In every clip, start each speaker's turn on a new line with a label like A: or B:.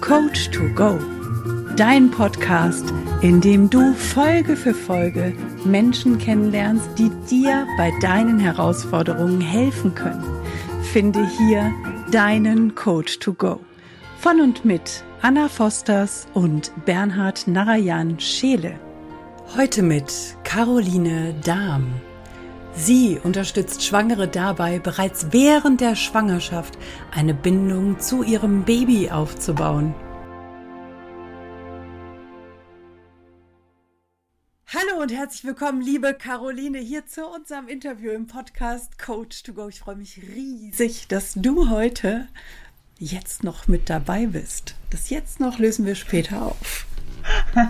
A: Coach to Go, dein Podcast, in dem du Folge für Folge Menschen kennenlernst, die dir bei deinen Herausforderungen helfen können. Finde hier deinen Coach to Go. Von und mit Anna Fosters und Bernhard Narayan Scheele. Heute mit Caroline Dahm. Sie unterstützt Schwangere dabei, bereits während der Schwangerschaft eine Bindung zu ihrem Baby aufzubauen. Hallo und herzlich willkommen, liebe Caroline, hier zu unserem Interview im Podcast Coach to Go. Ich freue mich riesig, dass du heute jetzt noch mit dabei bist. Das jetzt noch lösen wir später auf.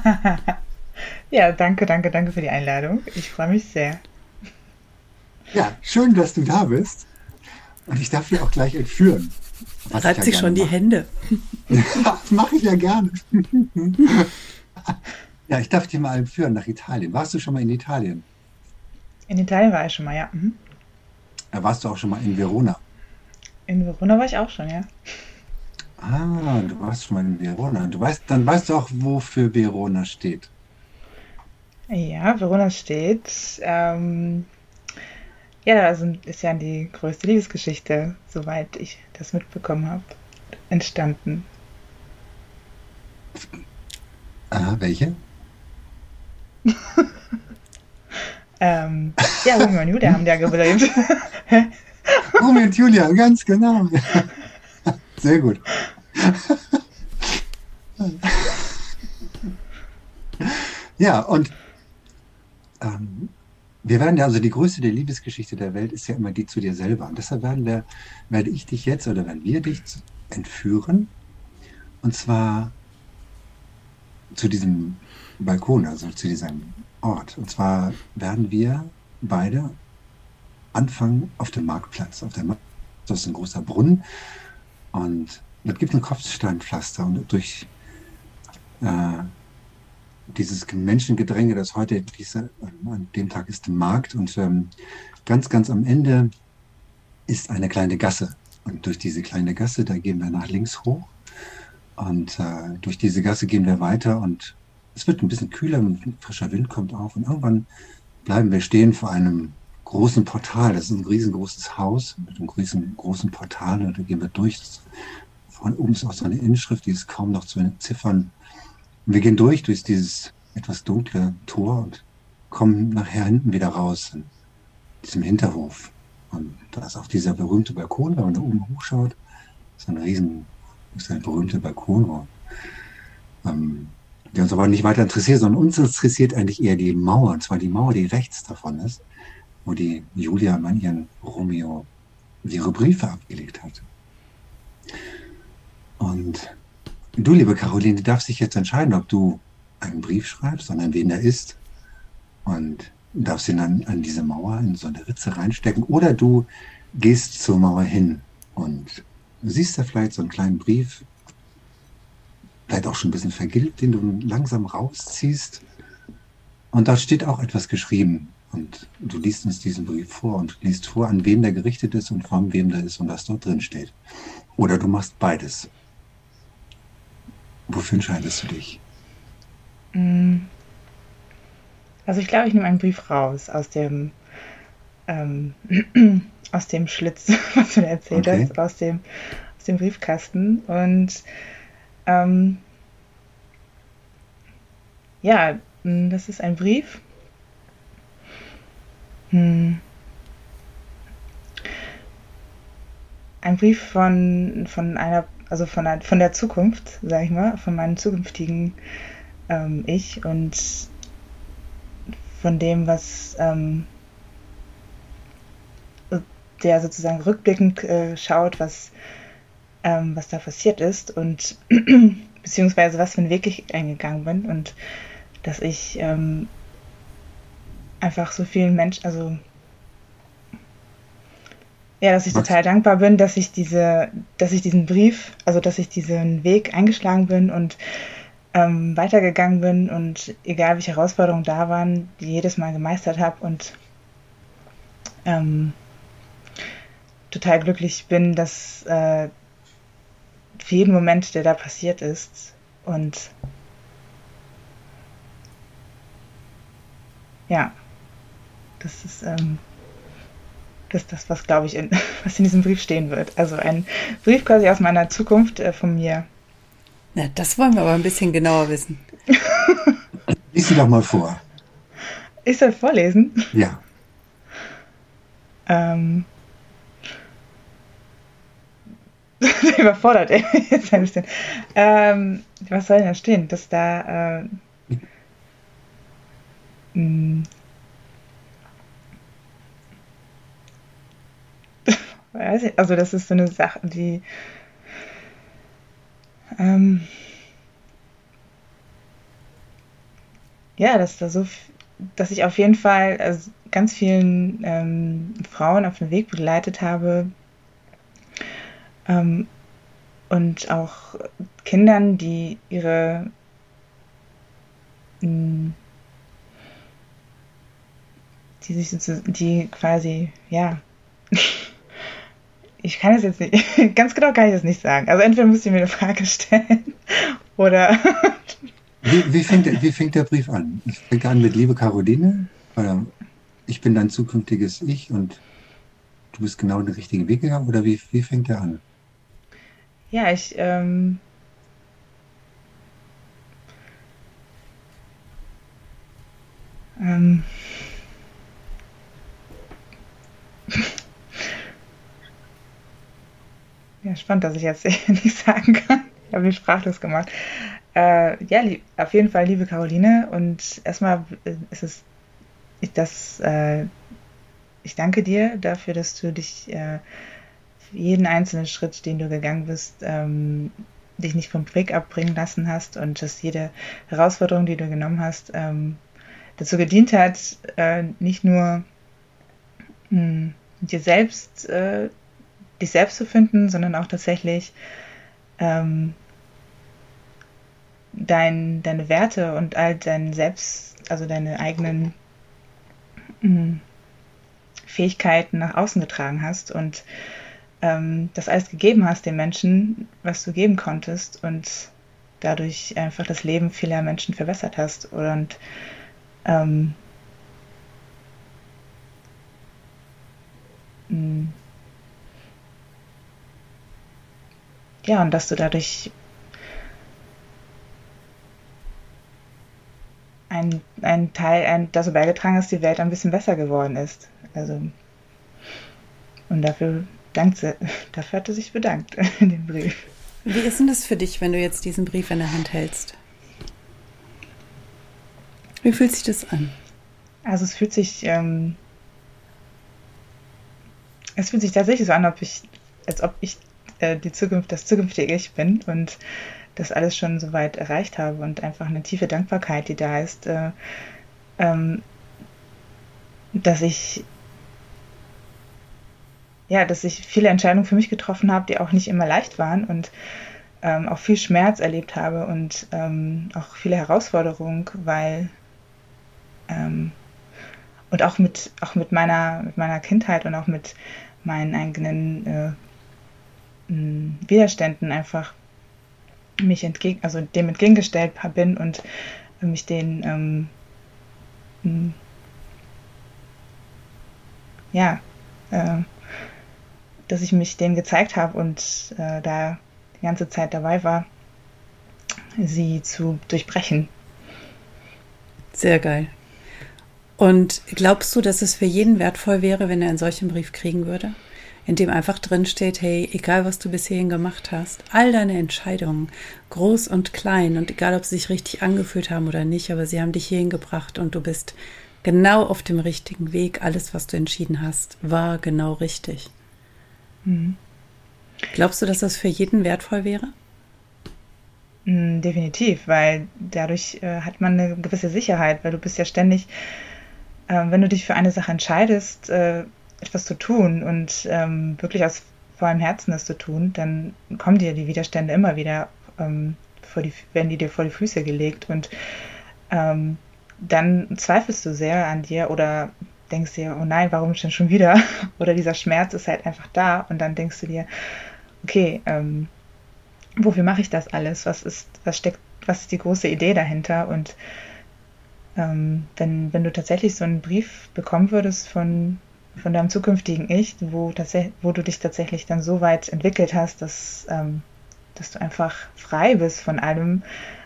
B: ja, danke, danke, danke für die Einladung. Ich freue mich sehr.
C: Ja, schön, dass du da bist. Und ich darf dir auch gleich entführen.
A: Reibt ja sich schon die mache. Hände.
C: das mache ich ja gerne. ja, ich darf dich mal entführen nach Italien. Warst du schon mal in Italien?
B: In Italien war ich schon mal, ja. Mhm.
C: ja warst du auch schon mal in Verona?
B: In Verona war ich auch schon, ja.
C: Ah, du warst schon mal in Verona. Du weißt, dann weißt du auch, wofür Verona steht.
B: Ja, Verona steht ähm, ja, also ist ja die größte Liebesgeschichte, soweit ich das mitbekommen habe, entstanden.
C: Ah, welche?
B: ähm, ja, Romeo und Julia haben ja gelebt.
C: Romeo und Julia, ganz genau. Sehr gut. ja, und ähm, wir werden ja, also die größte der Liebesgeschichte der Welt ist ja immer die zu dir selber. Und deshalb werden wir, werde ich dich jetzt oder werden wir dich entführen. Und zwar zu diesem Balkon, also zu diesem Ort. Und zwar werden wir beide anfangen auf dem Marktplatz. Auf dem Marktplatz das ist ein großer Brunnen. Und dort gibt es ein Kopfsteinpflaster. Und durch äh, dieses Menschengedränge, das heute diese, an dem Tag ist Markt und ähm, ganz, ganz am Ende ist eine kleine Gasse. Und durch diese kleine Gasse, da gehen wir nach links hoch und äh, durch diese Gasse gehen wir weiter und es wird ein bisschen kühler, ein frischer Wind kommt auf und irgendwann bleiben wir stehen vor einem großen Portal. Das ist ein riesengroßes Haus mit einem großen, großen Portal und da gehen wir durch. Von oben ist auch so eine Inschrift, die ist kaum noch zu entziffern. Und wir gehen durch, durch dieses etwas dunkle Tor und kommen nachher hinten wieder raus in diesem Hinterhof. Und da ist auch dieser berühmte Balkon, wenn man da oben hochschaut, ist ein riesen, ist ein berühmter Balkon, ähm, der uns aber nicht weiter interessiert, sondern uns interessiert eigentlich eher die Mauer, und zwar die Mauer, die rechts davon ist, wo die Julia an ihren Romeo ihre Briefe abgelegt hat. Und Du, liebe Caroline, du darfst dich jetzt entscheiden, ob du einen Brief schreibst und an wen er ist und darfst ihn dann an diese Mauer in so eine Ritze reinstecken oder du gehst zur Mauer hin und siehst da vielleicht so einen kleinen Brief, vielleicht auch schon ein bisschen vergilbt, den du langsam rausziehst und da steht auch etwas geschrieben und du liest uns diesen Brief vor und liest vor, an wen der gerichtet ist und von wem der ist und was dort drin steht. Oder du machst beides. Wofür entscheidest du dich?
B: Mm. Also ich glaube, ich nehme einen Brief raus aus dem ähm, aus dem Schlitz, was du erzählt okay. hast, aus dem, aus dem Briefkasten. Und ähm, ja, mm, das ist ein Brief. Hm. Ein Brief von, von einer also von der, von der Zukunft, sag ich mal, von meinem zukünftigen ähm, Ich und von dem, was ähm, der sozusagen rückblickend äh, schaut, was, ähm, was da passiert ist und beziehungsweise was für einen Weg ich eingegangen bin und dass ich ähm, einfach so vielen Menschen, also ja, dass ich Was? total dankbar bin, dass ich diese, dass ich diesen Brief, also dass ich diesen Weg eingeschlagen bin und ähm, weitergegangen bin und egal welche Herausforderungen da waren, die jedes Mal gemeistert habe und ähm, total glücklich bin, dass, äh, für jeden Moment, der da passiert ist. Und ja, das ist, ähm, ist das, was, glaube ich, in, was in diesem Brief stehen wird. Also ein Brief quasi aus meiner Zukunft äh, von mir.
A: Na, das wollen wir aber ein bisschen genauer wissen.
C: Lies sie doch mal vor.
B: Ich soll vorlesen?
C: Ja.
B: Ähm, überfordert er jetzt ein bisschen. Ähm, was soll denn da stehen? Dass da. Äh, mh, also das ist so eine Sache, die ähm, ja, dass da so, dass ich auf jeden Fall also ganz vielen ähm, Frauen auf den Weg begleitet habe ähm, und auch Kindern, die ihre hm, die sich die quasi ja ich kann es jetzt nicht, ganz genau kann ich das nicht sagen. Also entweder müsst ihr mir eine Frage stellen oder.
C: wie, wie, fängt, wie fängt der Brief an? Ich fängt an mit Liebe Caroline, oder ich bin dein zukünftiges Ich und du bist genau den richtigen Weg gegangen, oder wie, wie fängt er an?
B: Ja, ich. Ähm, ähm, Ja, spannend, dass ich jetzt nicht sagen kann. Ich habe mich sprachlos gemacht. Äh, ja, auf jeden Fall, liebe Caroline. Und erstmal ist es ich, das, äh, ich danke dir dafür, dass du dich äh, jeden einzelnen Schritt, den du gegangen bist, ähm, dich nicht vom Weg abbringen lassen hast und dass jede Herausforderung, die du genommen hast, ähm, dazu gedient hat, äh, nicht nur mh, hm, dir selbst äh, dich selbst zu finden, sondern auch tatsächlich ähm, dein, deine Werte und all dein Selbst, also deine eigenen mh, hm, Fähigkeiten nach außen getragen hast und ähm, das alles gegeben hast den Menschen, was du geben konntest und dadurch einfach das Leben vieler Menschen verbessert hast und ähm, mh, hm, ja, und dass du dadurch ein, ein Teil ein, dazu beigetragen hast, die Welt ein bisschen besser geworden ist. Also, und dafür, dankt sie, dafür hat er sich bedankt in dem Brief.
A: Wie ist denn das für dich, wenn du jetzt diesen Brief in der Hand hältst? Wie fühlt sich das an?
B: Also es fühlt sich, ähm, es fühlt sich tatsächlich so an, ob ich, als ob ich äh, die Zukunft, das zukünftige Ich bin und das alles schon so weit erreicht habe und einfach eine tiefe Dankbarkeit, die da ist, äh, ähm, dass ich ja, dass ich viele Entscheidungen für mich getroffen habe, die auch nicht immer leicht waren und ähm, auch viel Schmerz erlebt habe und ähm, auch viele Herausforderungen, weil ähm, und auch mit auch mit meiner mit meiner Kindheit und auch mit meinen eigenen äh, Widerständen einfach mich entgegen, also dem entgegengestellt bin und mich den ähm, ja, äh, dass ich mich denen gezeigt habe und äh, da die ganze Zeit dabei war, sie zu durchbrechen.
A: Sehr geil. Und glaubst du, dass es für jeden wertvoll wäre, wenn er einen solchen Brief kriegen würde? In dem einfach drin steht, hey, egal was du bis hierhin gemacht hast, all deine Entscheidungen, groß und klein und egal ob sie sich richtig angefühlt haben oder nicht, aber sie haben dich hierhin gebracht und du bist genau auf dem richtigen Weg. Alles, was du entschieden hast, war genau richtig. Mhm. Glaubst du, dass das für jeden wertvoll wäre?
B: Mm, definitiv, weil dadurch äh, hat man eine gewisse Sicherheit, weil du bist ja ständig, äh, wenn du dich für eine Sache entscheidest, äh, etwas zu tun und ähm, wirklich aus vollem Herzen das zu tun, dann kommen dir die Widerstände immer wieder, ähm, vor die, werden die dir vor die Füße gelegt und ähm, dann zweifelst du sehr an dir oder denkst dir, oh nein, warum denn schon wieder? Oder dieser Schmerz ist halt einfach da und dann denkst du dir, okay, ähm, wofür mache ich das alles? Was ist, was steckt, was ist die große Idee dahinter? Und ähm, wenn, wenn du tatsächlich so einen Brief bekommen würdest von, von deinem zukünftigen Ich, wo, wo du dich tatsächlich dann so weit entwickelt hast, dass, ähm, dass du einfach frei bist von allem,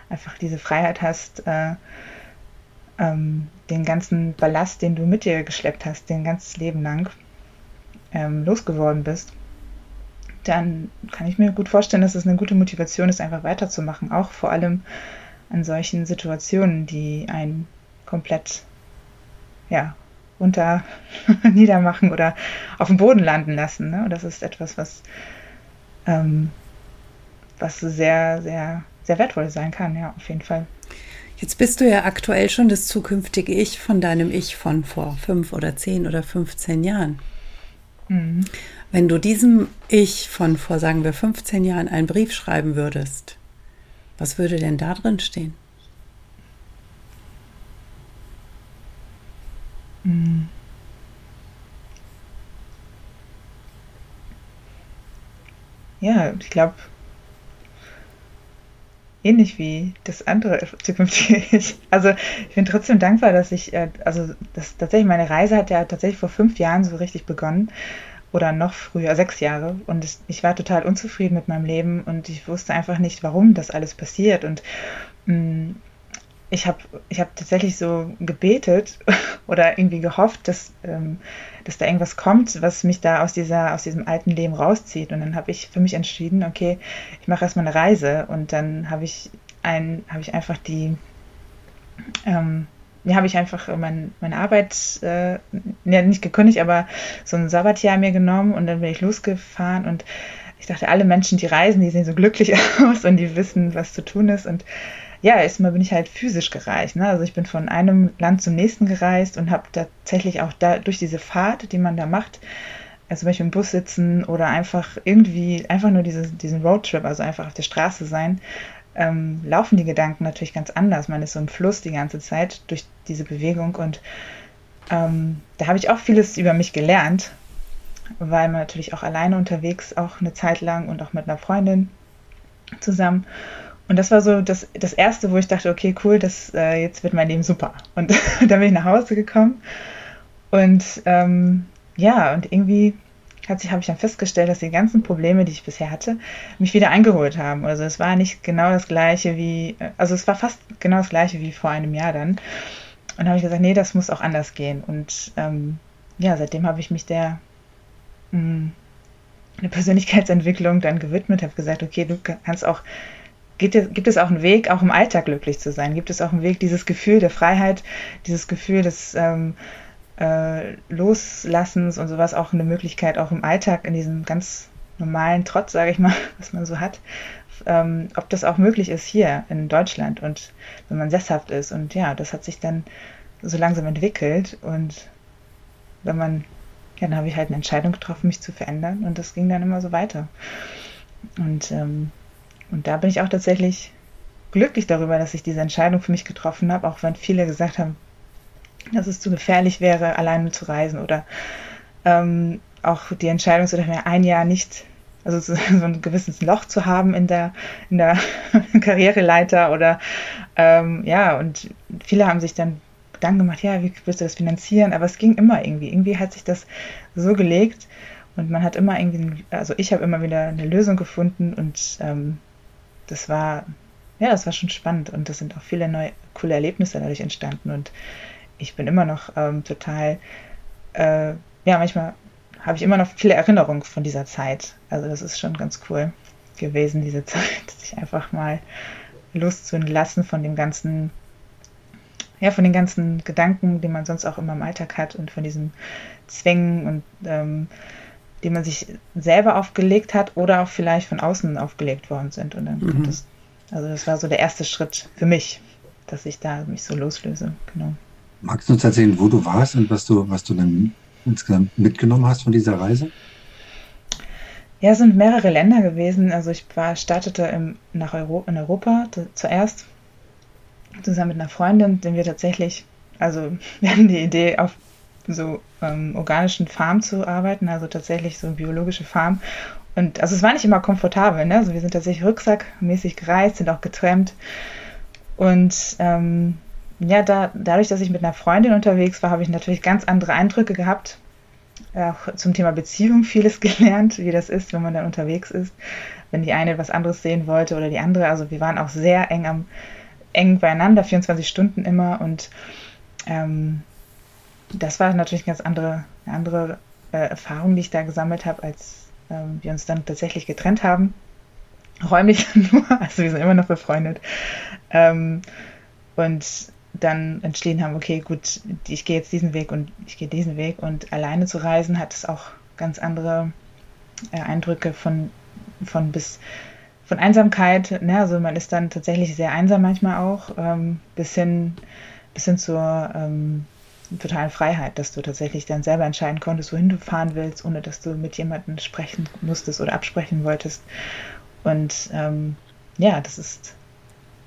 B: einfach diese Freiheit hast, äh, ähm, den ganzen Ballast, den du mit dir geschleppt hast, den ganzes Leben lang, ähm, losgeworden bist, dann kann ich mir gut vorstellen, dass es eine gute Motivation ist, einfach weiterzumachen. Auch vor allem an solchen Situationen, die einen komplett ja, unter niedermachen oder auf dem Boden landen lassen. Ne? Und das ist etwas, was, ähm, was sehr, sehr, sehr wertvoll sein kann, ja, auf jeden Fall.
A: Jetzt bist du ja aktuell schon das zukünftige Ich von deinem Ich von vor fünf oder zehn oder 15 Jahren. Mhm. Wenn du diesem Ich von vor, sagen wir, 15 Jahren einen Brief schreiben würdest, was würde denn da drin stehen?
B: Mhm. Ja, ich glaube, ähnlich wie das andere zukünftige Ich. Also ich bin trotzdem dankbar, dass ich, äh, also das tatsächlich, meine Reise hat ja tatsächlich vor fünf Jahren so richtig begonnen oder noch früher, sechs Jahre. Und ich war total unzufrieden mit meinem Leben und ich wusste einfach nicht, warum das alles passiert. Und mh, mm, ich habe ich hab tatsächlich so gebetet oder irgendwie gehofft, dass, ähm, dass da irgendwas kommt, was mich da aus, dieser, aus diesem alten Leben rauszieht. Und dann habe ich für mich entschieden, okay, ich mache erstmal eine Reise. Und dann habe ich, ein, hab ich einfach die, ähm, ja, habe ich einfach mein, meine Arbeit äh, ja, nicht gekündigt, aber so ein Sabbatjahr mir genommen und dann bin ich losgefahren und ich dachte, alle Menschen, die reisen, die sehen so glücklich aus und die wissen, was zu tun ist. Und ja, erstmal bin ich halt physisch gereist. Ne? Also ich bin von einem Land zum nächsten gereist und habe tatsächlich auch da durch diese Fahrt, die man da macht, also zum Beispiel im Bus sitzen oder einfach irgendwie, einfach nur diese, diesen Roadtrip, also einfach auf der Straße sein, ähm, laufen die Gedanken natürlich ganz anders. Man ist so im Fluss die ganze Zeit durch diese Bewegung und ähm, da habe ich auch vieles über mich gelernt, weil man natürlich auch alleine unterwegs, auch eine Zeit lang und auch mit einer Freundin zusammen. Und das war so das, das Erste, wo ich dachte, okay, cool, das, äh, jetzt wird mein Leben super. Und dann bin ich nach Hause gekommen. Und ähm, ja, und irgendwie habe ich dann festgestellt, dass die ganzen Probleme, die ich bisher hatte, mich wieder eingeholt haben. Also es war nicht genau das gleiche wie, also es war fast genau das gleiche wie vor einem Jahr dann. Und habe ich gesagt, nee, das muss auch anders gehen. Und ähm, ja, seitdem habe ich mich der mh, hm, eine Persönlichkeitsentwicklung dann gewidmet, habe gesagt, okay, du kannst auch Gibt es, gibt es auch einen Weg, auch im Alltag glücklich zu sein? Gibt es auch einen Weg, dieses Gefühl der Freiheit, dieses Gefühl des ähm, äh, Loslassens und sowas, auch eine Möglichkeit, auch im Alltag, in diesem ganz normalen Trotz, sage ich mal, was man so hat, ähm, ob das auch möglich ist hier in Deutschland und wenn man sesshaft ist. Und ja, das hat sich dann so langsam entwickelt und wenn man, ja, dann habe ich halt eine Entscheidung getroffen, mich zu verändern und das ging dann immer so weiter. Und ähm, und da bin ich auch tatsächlich glücklich darüber, dass ich diese Entscheidung für mich getroffen habe, auch wenn viele gesagt haben, dass es zu gefährlich wäre, alleine zu reisen oder ähm, auch die Entscheidung zu treffen, ein Jahr nicht, also so, ein gewisses Loch zu haben in der, in der Karriereleiter oder ähm, ja, und viele haben sich dann Gedanken gemacht, ja, wie willst du das finanzieren? Aber es ging immer irgendwie. Irgendwie hat sich das so gelegt und man hat immer irgendwie, also ich habe immer wieder eine Lösung gefunden und ähm, das war, ja, das war schon spannend und das sind auch viele neue, coole Erlebnisse dadurch entstanden und ich bin immer noch ähm, total, äh, ja, manchmal habe ich immer noch viele Erinnerungen von dieser Zeit. Also das ist schon ganz cool gewesen, diese Zeit, sich einfach mal loszulassen von dem ganzen, ja, von den ganzen Gedanken, die man sonst auch immer im Alltag hat und von diesen Zwängen und ähm, die man sich selber aufgelegt hat oder auch vielleicht von außen aufgelegt worden sind. Und dann mhm. kommt das, also das war so der erste Schritt für mich, dass ich da mich so loslöse. Genau.
C: Magst du uns erzählen, wo du warst und was du, was du dann insgesamt mitgenommen hast von dieser Reise?
B: Ja, es sind mehrere Länder gewesen. Also ich war, startete im, nach Euro, in Europa zuerst zusammen mit einer Freundin, den wir tatsächlich, also wir hatten die Idee, auf so ähm, organischen Farmen zu arbeiten, also tatsächlich so biologische Farmen. und also es war nicht immer komfortabel, ne? Also wir sind tatsächlich rucksackmäßig gereist, sind auch getrennt. Und ähm, ja, da, dadurch, dass ich mit einer Freundin unterwegs war, habe ich natürlich ganz andere Eindrücke gehabt. Auch zum Thema Beziehung vieles gelernt, wie das ist, wenn man dann unterwegs ist. Wenn die eine was anderes sehen wollte oder die andere. Also wir waren auch sehr eng am eng beieinander, 24 Stunden immer. Und ähm, das war natürlich eine ganz andere, eine andere äh, Erfahrung, die ich da gesammelt habe, als ähm, wir uns dann tatsächlich getrennt haben. Räumlich nur, also wir sind immer noch befreundet. Ähm, und dann entschieden haben, okay, gut, ich gehe jetzt diesen Weg und ich gehe diesen Weg. Und alleine zu reisen hat es auch ganz andere äh, Eindrücke von, von bis von Einsamkeit. Ne? Also man ist dann tatsächlich sehr einsam manchmal auch, ähm, bis hin bis hin zur ähm, totalen Freiheit, dass du tatsächlich dann selber entscheiden konntest, wohin du fahren willst, ohne dass du mit jemandem sprechen musstest oder absprechen wolltest. Und ähm, ja, das ist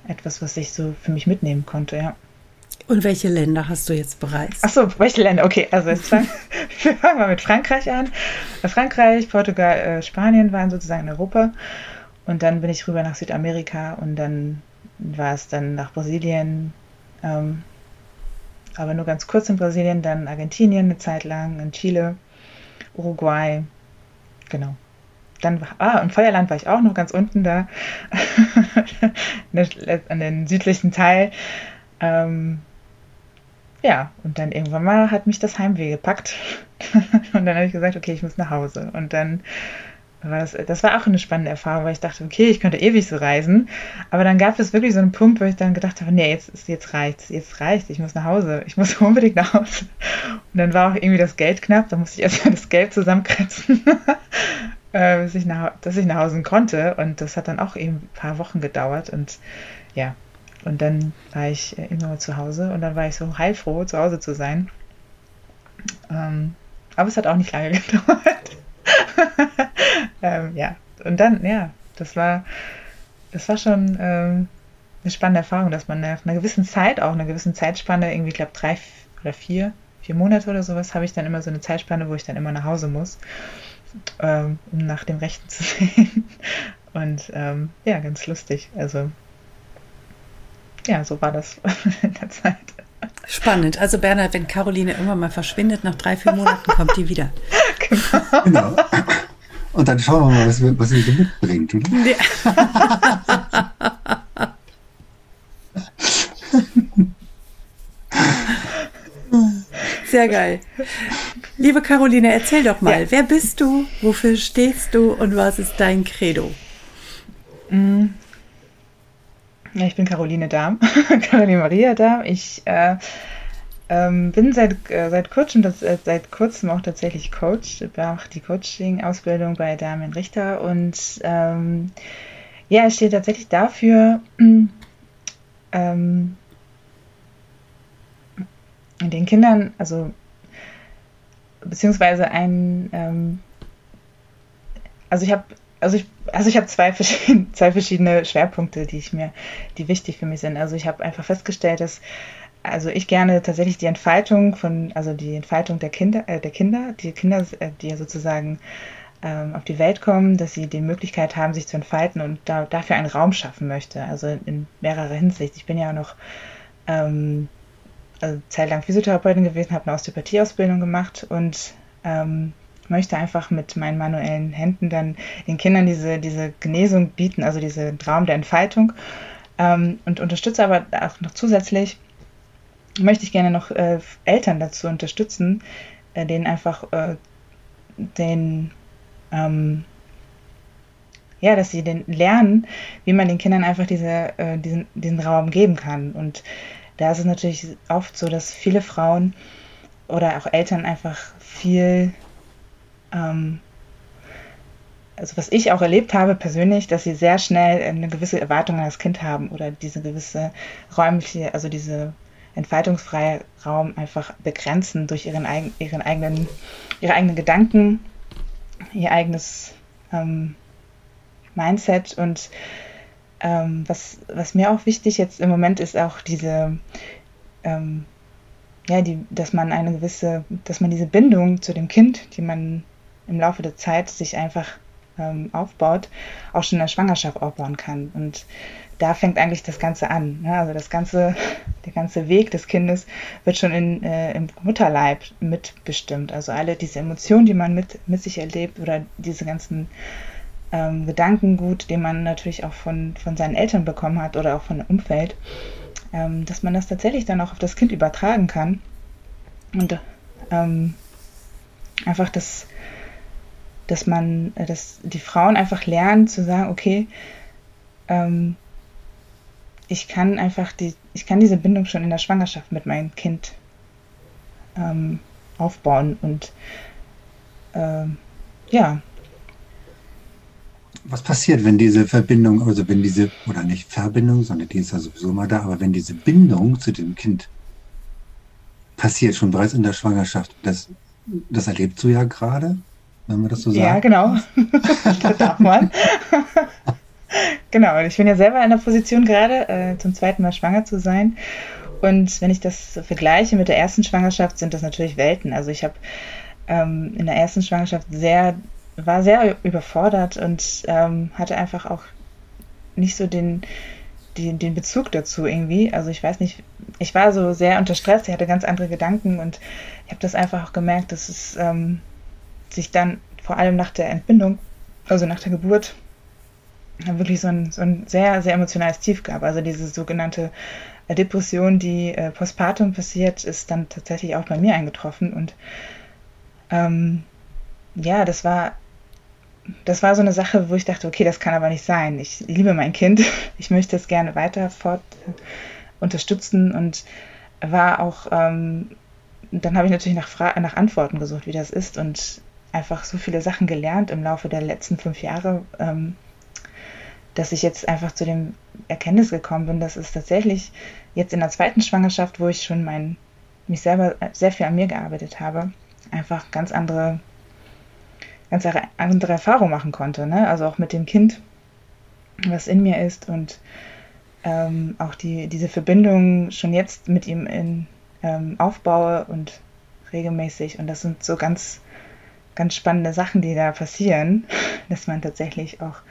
B: etwas, was ich so für mich mitnehmen konnte, ja.
A: Und welche Länder hast du jetzt bereist?
B: Achso, welche Länder? Okay, also jetzt fangen wir fangen mal mit Frankreich an. Frankreich, Portugal, äh, Spanien waren sozusagen in Europa. Und dann bin ich rüber nach Südamerika und dann war es dann nach Brasilien, ähm, aber nur ganz kurz in Brasilien, dann Argentinien eine Zeit lang, in Chile, Uruguay, genau. Dann, ah, und Feuerland war ich auch noch ganz unten da, an den südlichen Teil. Ähm, ja, und dann irgendwann mal hat mich das Heimweh gepackt. und dann habe ich gesagt, okay, ich muss nach Hause. Und dann war das, das war auch eine spannende Erfahrung, weil ich dachte, okay, ich könnte ewig so reisen. Aber dann gab es wirklich so einen Punkt, wo ich dann gedacht habe, nee, jetzt, jetzt reicht's, jetzt reicht's, ich muss nach Hause, ich muss unbedingt nach Hause. Und dann war auch irgendwie das Geld knapp, da musste ich erstmal das Geld zusammenkratzen, äh, bis ich nach, dass ich nach Hause konnte. Und das hat dann auch eben ein paar Wochen gedauert. Und ja, und dann war ich äh, immer zu Hause und dann war ich so heilfroh, zu Hause zu sein. Ähm, aber es hat auch nicht lange gedauert. ähm, ja, und dann, ja, das war, das war schon ähm, eine spannende Erfahrung, dass man nach einer gewissen Zeit, auch einer gewissen Zeitspanne, irgendwie, ich glaube, drei oder vier, vier Monate oder sowas, habe ich dann immer so eine Zeitspanne, wo ich dann immer nach Hause muss, ähm, um nach dem Rechten zu sehen. Und ähm, ja, ganz lustig. Also ja, so war das in der Zeit.
A: Spannend. Also Bernhard, wenn Caroline irgendwann mal verschwindet, nach drei, vier Monaten kommt die wieder.
C: Genau. Und dann schauen wir mal, was, was sie mitbringt. Oder? Ja.
A: Sehr geil. Liebe Caroline, erzähl doch mal, ja. wer bist du, wofür stehst du und was ist dein Credo?
B: Mm. Ja, ich bin Caroline Dahm, Caroline Maria Dahm. Ich äh, ähm, bin seit, äh, seit, kurzem, das, äh, seit kurzem auch tatsächlich Coach, mache die Coaching-Ausbildung bei Damian Richter und ähm, ja, ich stehe tatsächlich dafür, ähm, den Kindern, also beziehungsweise ein, ähm, also ich habe also ich, also ich habe zwei, verschiedene, zwei verschiedene Schwerpunkte, die ich mir, die wichtig für mich sind. Also ich habe einfach festgestellt, dass also ich gerne tatsächlich die Entfaltung von, also die Entfaltung der Kinder, äh, der Kinder, die Kinder, äh, die ja sozusagen ähm, auf die Welt kommen, dass sie die Möglichkeit haben, sich zu entfalten und da, dafür einen Raum schaffen möchte. Also in, mehrerer Hinsicht. Ich bin ja noch ähm, also zeitlang Physiotherapeutin gewesen, habe eine Osteopathieausbildung gemacht und ähm, möchte einfach mit meinen manuellen Händen dann den Kindern diese, diese Genesung bieten, also diesen Traum der Entfaltung. Ähm, und unterstütze aber auch noch zusätzlich, möchte ich gerne noch äh, Eltern dazu unterstützen, äh, denen einfach äh, den, ähm, ja, dass sie den lernen, wie man den Kindern einfach diese, äh, diesen, diesen Raum geben kann. Und da ist es natürlich oft so, dass viele Frauen oder auch Eltern einfach viel ähm, also was ich auch erlebt habe persönlich, dass sie sehr schnell eine gewisse Erwartung an das Kind haben oder diese gewisse räumliche, also diese entfaltungsfreie Raum einfach begrenzen durch ihren, ihren eigenen, ihre eigenen Gedanken, ihr eigenes ähm, Mindset. Und ähm, was, was mir auch wichtig jetzt im Moment ist auch diese ähm, ja, die, dass man eine gewisse, dass man diese Bindung zu dem Kind, die man im Laufe der Zeit sich einfach ähm, aufbaut, auch schon in der Schwangerschaft aufbauen kann. Und da fängt eigentlich das Ganze an. Ne? Also das ganze, der ganze Weg des Kindes wird schon in, äh, im Mutterleib mitbestimmt. Also alle diese Emotionen, die man mit, mit sich erlebt oder diese ganzen ähm, Gedankengut, den man natürlich auch von, von seinen Eltern bekommen hat oder auch von dem Umfeld, ähm, dass man das tatsächlich dann auch auf das Kind übertragen kann. Und ähm, einfach das, dass man, äh, dass die Frauen einfach lernen zu sagen, okay, ähm, ich kann einfach die, ich kann diese Bindung schon in der Schwangerschaft mit meinem Kind ähm, aufbauen und ähm, ja.
C: Was passiert, wenn diese Verbindung, also wenn diese, oder nicht Verbindung, sondern die ist ja sowieso mal da, aber wenn diese Bindung zu dem Kind passiert, schon bereits in der Schwangerschaft, das, das erlebst du ja gerade, wenn man das so sagt.
B: Ja, genau. das darf man. genau, und ich bin ja selber in der Position gerade, äh, zum zweiten Mal schwanger zu sein. Und wenn ich das vergleiche mit der ersten Schwangerschaft, sind das natürlich Welten. Also ich habe ähm, in der ersten Schwangerschaft sehr, war sehr überfordert und ähm, hatte einfach auch nicht so den, den, den Bezug dazu irgendwie. Also ich weiß nicht, ich war so sehr unter Stress, ich hatte ganz andere Gedanken und ich habe das einfach auch gemerkt, dass es ähm, sich dann vor allem nach der Entbindung, also nach der Geburt, wirklich so ein, so ein sehr, sehr emotionales Tief gab. Also diese sogenannte Depression, die äh, postpartum passiert, ist dann tatsächlich auch bei mir eingetroffen. Und ähm, ja, das war, das war so eine Sache, wo ich dachte, okay, das kann aber nicht sein. Ich liebe mein Kind, ich möchte es gerne weiter fort unterstützen und war auch, ähm, dann habe ich natürlich nach, nach Antworten gesucht, wie das ist und einfach so viele Sachen gelernt im Laufe der letzten fünf Jahre, ähm, dass ich jetzt einfach zu dem Erkenntnis gekommen bin, dass es tatsächlich jetzt in der zweiten Schwangerschaft, wo ich schon mein, mich selber sehr viel an mir gearbeitet habe, einfach ganz andere, ganz andere Erfahrungen machen konnte. Ne? Also auch mit dem Kind, was in mir ist und ähm, auch die, diese Verbindung schon jetzt mit ihm in, ähm, aufbaue und regelmäßig. Und das sind so ganz, ganz spannende Sachen, die da passieren, dass man tatsächlich auch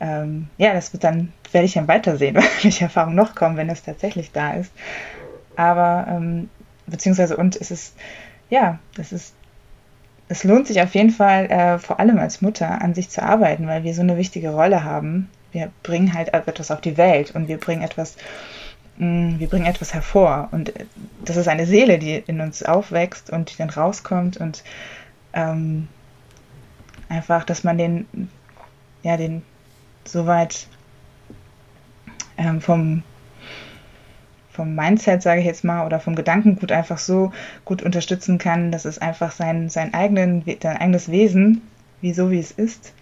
B: ähm, ja, das wird dann, werde ich dann weitersehen, welche Erfahrungen noch kommen, wenn es tatsächlich da ist. Aber, ähm, beziehungsweise, und es ist, ja, das ist, es lohnt sich auf jeden Fall, äh, vor allem als Mutter, an sich zu arbeiten, weil wir so eine wichtige Rolle haben. Wir bringen halt etwas auf die Welt und wir bringen etwas, mm, wir bringen etwas hervor. Und äh, das ist eine Seele, die in uns aufwächst und die dann rauskommt und ähm, einfach, dass man den, ja, den, soweit ähm, vom, vom Mindset, sage ich jetzt mal, oder vom Gedankengut einfach so gut unterstützen kann, dass es einfach sein, sein, eigenen, sein eigenes Wesen, wie so wie es ist,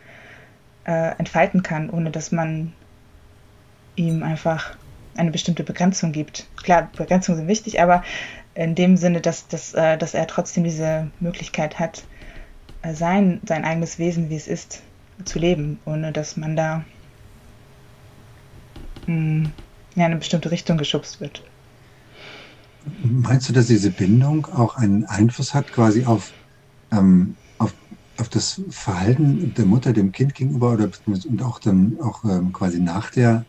B: äh, entfalten kann, ohne dass man ihm einfach eine bestimmte Begrenzung gibt. Klar, Begrenzungen sind wichtig, aber in dem Sinne, dass, dass, äh, dass er trotzdem diese Möglichkeit hat, sein, sein eigenes Wesen, wie es ist, zu leben, ohne dass man da in eine bestimmte Richtung geschubst wird.
C: Meinst du, dass diese Bindung auch einen Einfluss hat quasi auf, ähm, auf, auf das Verhalten der Mutter dem Kind gegenüber oder und auch dann auch ähm, quasi nach der,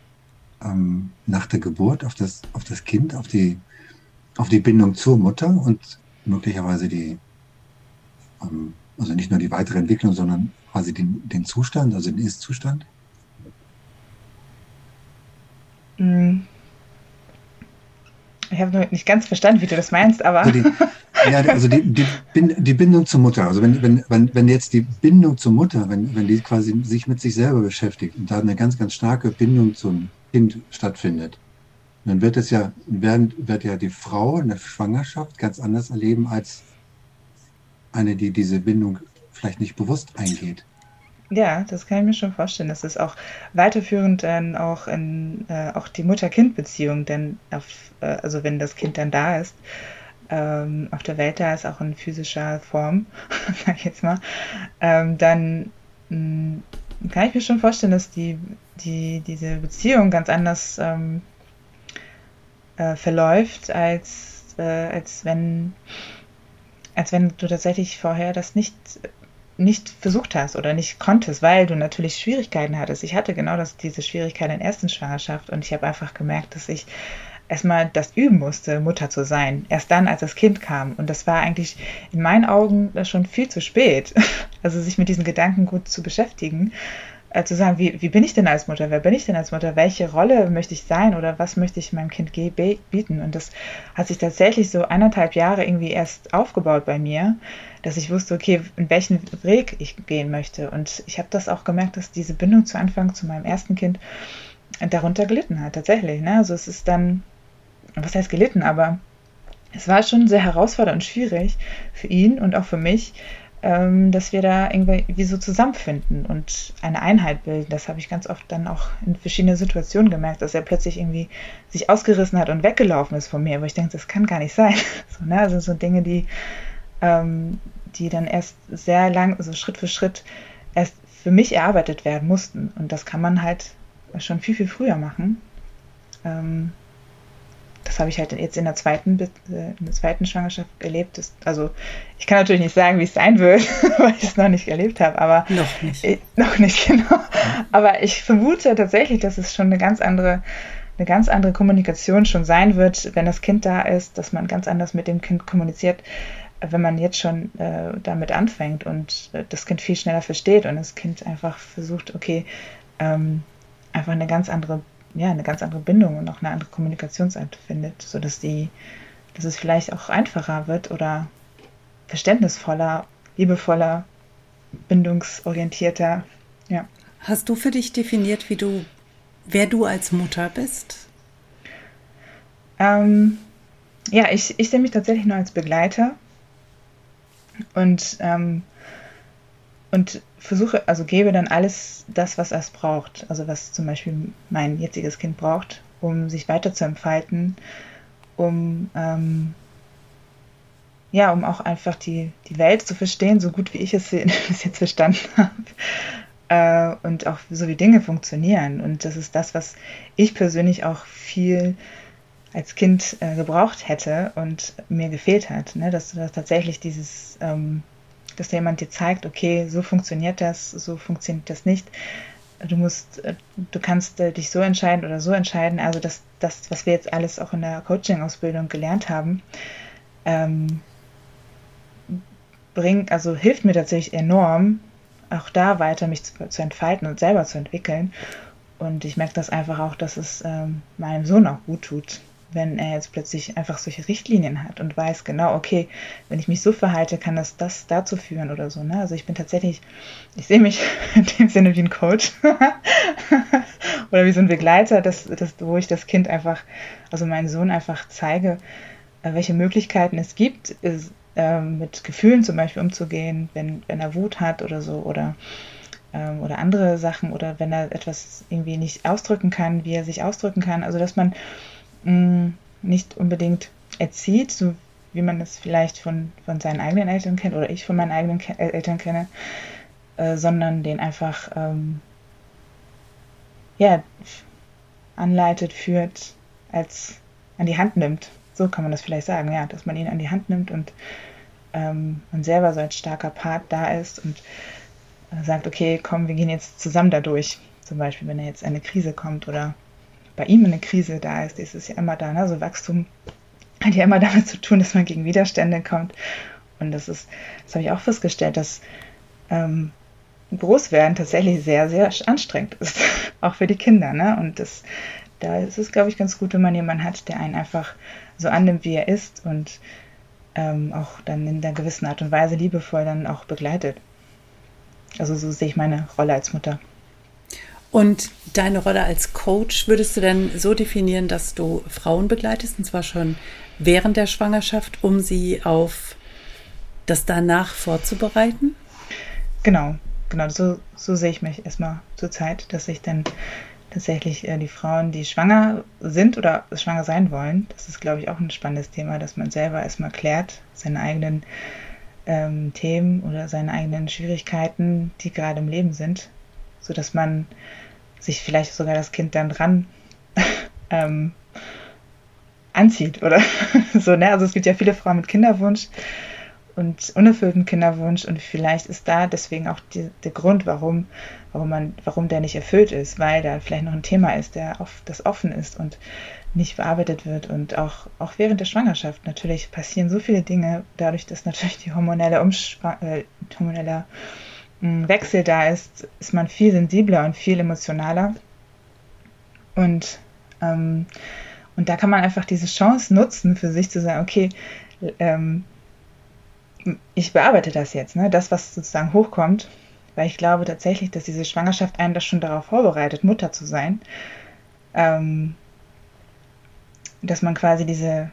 C: ähm, nach der Geburt auf das, auf das Kind, auf die, auf die Bindung zur Mutter und möglicherweise die, ähm, also nicht nur die weitere Entwicklung, sondern quasi den, den Zustand, also den Ist-Zustand?
B: Hm. Ich habe nicht ganz verstanden, wie du das meinst, aber.
C: Also die, ja, also die, die, die, Bindung zur Mutter. Also wenn, wenn, wenn, wenn jetzt die Bindung zur Mutter, wenn, wenn die quasi sich mit sich selber beschäftigt und da eine ganz, ganz starke Bindung zum Kind stattfindet, dann wird es ja, werden, wird ja die Frau in der Schwangerschaft ganz anders erleben als eine, die diese Bindung vielleicht nicht bewusst eingeht.
B: Ja, das kann ich mir schon vorstellen. Das ist auch weiterführend dann auch in äh, auch die Mutter-Kind-Beziehung, denn auf, äh, also wenn das Kind dann da ist, ähm, auf der Welt da ist, auch in physischer Form, sag ich jetzt mal, ähm, dann mh, mm, kann ich mir schon vorstellen, dass die, die, diese Beziehung ganz anders ähm, äh, verläuft, als, äh, als wenn als wenn du tatsächlich vorher das nicht nicht versucht hast oder nicht konntest, weil du natürlich Schwierigkeiten hattest. Ich hatte genau das, diese Schwierigkeiten in der ersten Schwangerschaft und ich habe einfach gemerkt, dass ich erstmal das üben musste, Mutter zu sein. Erst dann, als das Kind kam. Und das war eigentlich in meinen Augen schon viel zu spät. Also sich mit diesen Gedanken gut zu beschäftigen. Äh, zu sagen, wie, wie bin ich denn als Mutter? Wer bin ich denn als Mutter? Welche Rolle möchte ich sein oder was möchte ich meinem Kind bieten? Und das hat sich tatsächlich so eineinhalb Jahre irgendwie erst aufgebaut bei mir, dass ich wusste, okay, in welchen Weg ich gehen möchte. Und ich habe das auch gemerkt, dass diese Bindung zu Anfang zu meinem ersten Kind darunter gelitten hat, tatsächlich. Ne? Also es ist dann was heißt gelitten, aber es war schon sehr herausfordernd und schwierig für ihn und auch für mich, dass wir da irgendwie so zusammenfinden und eine Einheit bilden. Das habe ich ganz oft dann auch in verschiedenen Situationen gemerkt, dass er plötzlich irgendwie sich ausgerissen hat und weggelaufen ist von mir. Aber ich denke, das kann gar nicht sein. So, ne? Also so Dinge, die, ähm, die dann erst sehr lang, also Schritt für Schritt erst für mich erarbeitet werden mussten. Und das kann man halt schon viel, viel früher machen. Ähm, das habe ich halt jetzt in der zweiten, äh, in der zweiten Schwangerschaft erlebt. Das, also ich kann natürlich nicht sagen, wie es sein wird, weil ich es noch nicht erlebt habe, aber
A: noch nicht.
B: Ich, noch nicht, genau. Aber ich vermute tatsächlich, dass es schon eine ganz andere, eine ganz andere Kommunikation schon sein wird, wenn das Kind da ist, dass man ganz anders mit dem Kind kommuniziert, wenn man jetzt schon äh, damit anfängt und äh, das Kind viel schneller versteht und das Kind einfach versucht, okay, ähm, einfach eine ganz andere ja, eine ganz andere Bindung und auch eine andere Kommunikationsart findet, sodass die, dass es vielleicht auch einfacher wird oder verständnisvoller, liebevoller, bindungsorientierter. Ja.
A: Hast du für dich definiert, wie du, wer du als Mutter bist?
B: Ähm, ja, ich, ich sehe mich tatsächlich nur als Begleiter und, ähm, und versuche, also gebe dann alles das, was es braucht. Also was zum Beispiel mein jetziges Kind braucht, um sich weiter zu entfalten, um ähm, ja, um auch einfach die, die Welt zu verstehen, so gut wie ich es bis jetzt verstanden habe. Äh, und auch so wie Dinge funktionieren. Und das ist das, was ich persönlich auch viel als Kind äh, gebraucht hätte und mir gefehlt hat. Ne? Dass, dass tatsächlich dieses ähm, dass jemand dir zeigt, okay, so funktioniert das, so funktioniert das nicht. Du musst, äh, du kannst äh, dich so entscheiden oder so entscheiden. Also das, das, was wir jetzt alles auch in der Coaching-Ausbildung gelernt haben, ähm, bringt, also hilft mir tatsächlich enorm, auch da weiter mich zu, zu, entfalten und selber zu entwickeln. Und ich merke das einfach auch, dass es ähm, meinem Sohn auch gut tut wenn er jetzt plötzlich einfach solche Richtlinien hat und weiß genau, okay, wenn ich mich so verhalte, kann das das dazu führen oder so. Ne? Also ich bin tatsächlich, ich sehe mich in dem Sinne wie ein Coach oder wie so ein Begleiter, das, das, wo ich das Kind einfach, also meinen Sohn einfach zeige, äh, welche Möglichkeiten es gibt, ist, äh, mit Gefühlen zum Beispiel umzugehen, wenn, wenn er Wut hat oder so oder ähm, oder andere Sachen oder wenn er etwas irgendwie nicht ausdrücken kann, wie er sich ausdrücken kann. Also dass man mh, nicht unbedingt erzieht, so wie man das vielleicht von, von seinen eigenen Eltern kennt oder ich von meinen eigenen Ke äh, Eltern kenne, äh, sondern den einfach ähm, ja, anleitet, führt, als an die Hand nimmt. So kann man das vielleicht sagen, ja, dass man ihn an die Hand nimmt und ähm, man selber so als starker Part da ist und äh, sagt, okay, komm, wir gehen jetzt zusammen dadurch. Zum Beispiel, wenn er jetzt eine Krise kommt oder bei ihm eine Krise da ist, ist es ja immer da. Ne? Also Wachstum hat ja immer damit zu tun, dass man gegen Widerstände kommt. Und das ist, das habe ich auch festgestellt, dass ähm, Großwerden tatsächlich sehr, sehr anstrengend ist. auch für die Kinder. Ne? Und das, da ist es, glaube ich, ganz gut, wenn man jemanden hat, der einen einfach so annimmt, wie er ist und ähm, auch dann in einer gewissen Art und Weise liebevoll dann auch begleitet. Also so sehe ich meine Rolle als Mutter.
A: Und deine Rolle als Coach würdest du denn so definieren, dass du Frauen begleitest, und zwar schon während der Schwangerschaft, um sie auf das danach vorzubereiten?
B: Genau, genau, so, so sehe ich mich erstmal zur Zeit, dass ich dann tatsächlich äh, die Frauen, die schwanger sind oder schwanger sein wollen, das ist, glaube ich, auch ein spannendes Thema, dass man selber erstmal klärt, seine eigenen ähm, Themen oder seine eigenen Schwierigkeiten, die gerade im Leben sind, sodass man sich vielleicht sogar das Kind dann dran ähm, anzieht oder so, ne? Also es gibt ja viele Frauen mit Kinderwunsch und unerfüllten Kinderwunsch und vielleicht ist da deswegen auch die, der Grund, warum, warum man, warum der nicht erfüllt ist, weil da vielleicht noch ein Thema ist, der auf, das offen ist und nicht bearbeitet wird und auch, auch während der Schwangerschaft natürlich passieren so viele Dinge, dadurch, dass natürlich die hormonelle, Umschw äh, hormonelle äh, Wechsel da ist, ist man viel sensibler und viel emotionaler und ähm, und da kann man einfach diese Chance nutzen, für sich zu sagen, okay, ähm, ich bearbeite das jetzt, ne? das, was sozusagen hochkommt, weil ich glaube tatsächlich, dass diese Schwangerschaft einen das schon darauf vorbereitet, Mutter zu sein, ähm, dass man quasi diese,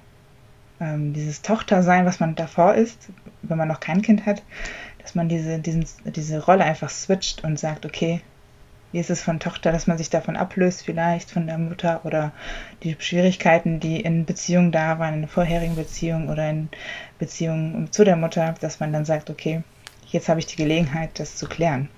B: ähm, dieses Tochtersein, was man davor ist, wenn man noch kein Kind hat, dass man diese, diesen, diese Rolle einfach switcht und sagt, okay, wie ist es von Tochter, dass man sich davon ablöst, vielleicht von der Mutter oder die Schwierigkeiten, die in Beziehungen da waren, in der vorherigen Beziehung oder in Beziehungen zu der Mutter, dass man dann sagt, okay, jetzt habe ich die Gelegenheit, das zu klären.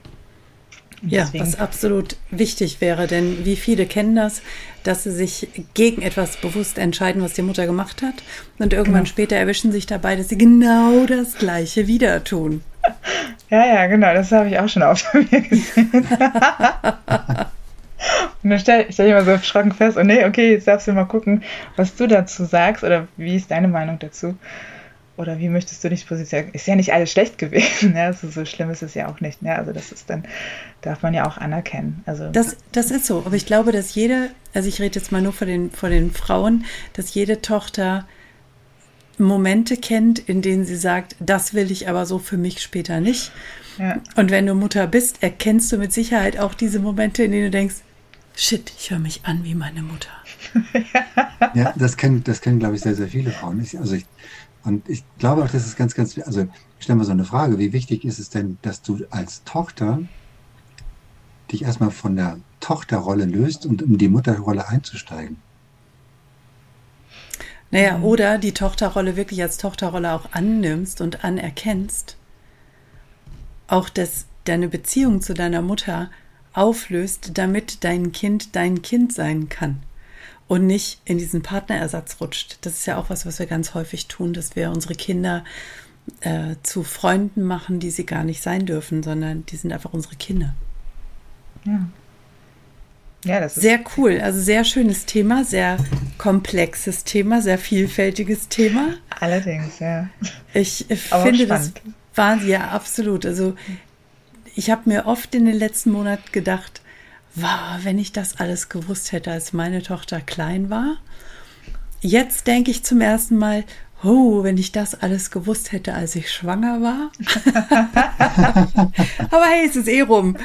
A: Und ja, deswegen, was absolut wichtig wäre, denn wie viele kennen das, dass sie sich gegen etwas bewusst entscheiden, was die Mutter gemacht hat, und irgendwann genau. später erwischen sich dabei, dass sie genau das Gleiche wieder tun.
B: Ja, ja, genau, das habe ich auch schon oft bei mir gesehen. Und dann stelle stell ich mal so erschrocken fest, oh nee, okay, jetzt darfst du mal gucken, was du dazu sagst oder wie ist deine Meinung dazu? Oder wie möchtest du dich positionieren? Ist ja nicht alles schlecht gewesen, ne? also so schlimm ist es ja auch nicht. Ne? Also das ist dann, darf man ja auch anerkennen. Also
A: das, das ist so, aber ich glaube, dass jede, also ich rede jetzt mal nur vor den, vor den Frauen, dass jede Tochter Momente kennt, in denen sie sagt, das will ich aber so für mich später nicht. Ja. Und wenn du Mutter bist, erkennst du mit Sicherheit auch diese Momente, in denen du denkst, shit, ich höre mich an wie meine Mutter.
C: ja, das kennen, das kennen, glaube ich, sehr, sehr viele Frauen. Ich, also ich, und ich glaube auch, das ist ganz, ganz, also ich stelle mal so eine Frage, wie wichtig ist es denn, dass du als Tochter dich erstmal von der Tochterrolle löst und um die Mutterrolle einzusteigen?
A: Naja, mhm. oder die Tochterrolle wirklich als Tochterrolle auch annimmst und anerkennst. Auch, dass deine Beziehung zu deiner Mutter auflöst, damit dein Kind dein Kind sein kann und nicht in diesen Partnerersatz rutscht. Das ist ja auch was, was wir ganz häufig tun, dass wir unsere Kinder äh, zu Freunden machen, die sie gar nicht sein dürfen, sondern die sind einfach unsere Kinder.
B: Ja.
A: Ja, das ist sehr cool. Also sehr schönes Thema, sehr komplexes Thema, sehr vielfältiges Thema.
B: Allerdings, ja.
A: Ich finde das war ja absolut. Also ich habe mir oft in den letzten Monaten gedacht, wow, wenn ich das alles gewusst hätte, als meine Tochter klein war. Jetzt denke ich zum ersten Mal, oh, wenn ich das alles gewusst hätte, als ich schwanger war. Aber hey, es ist eh rum.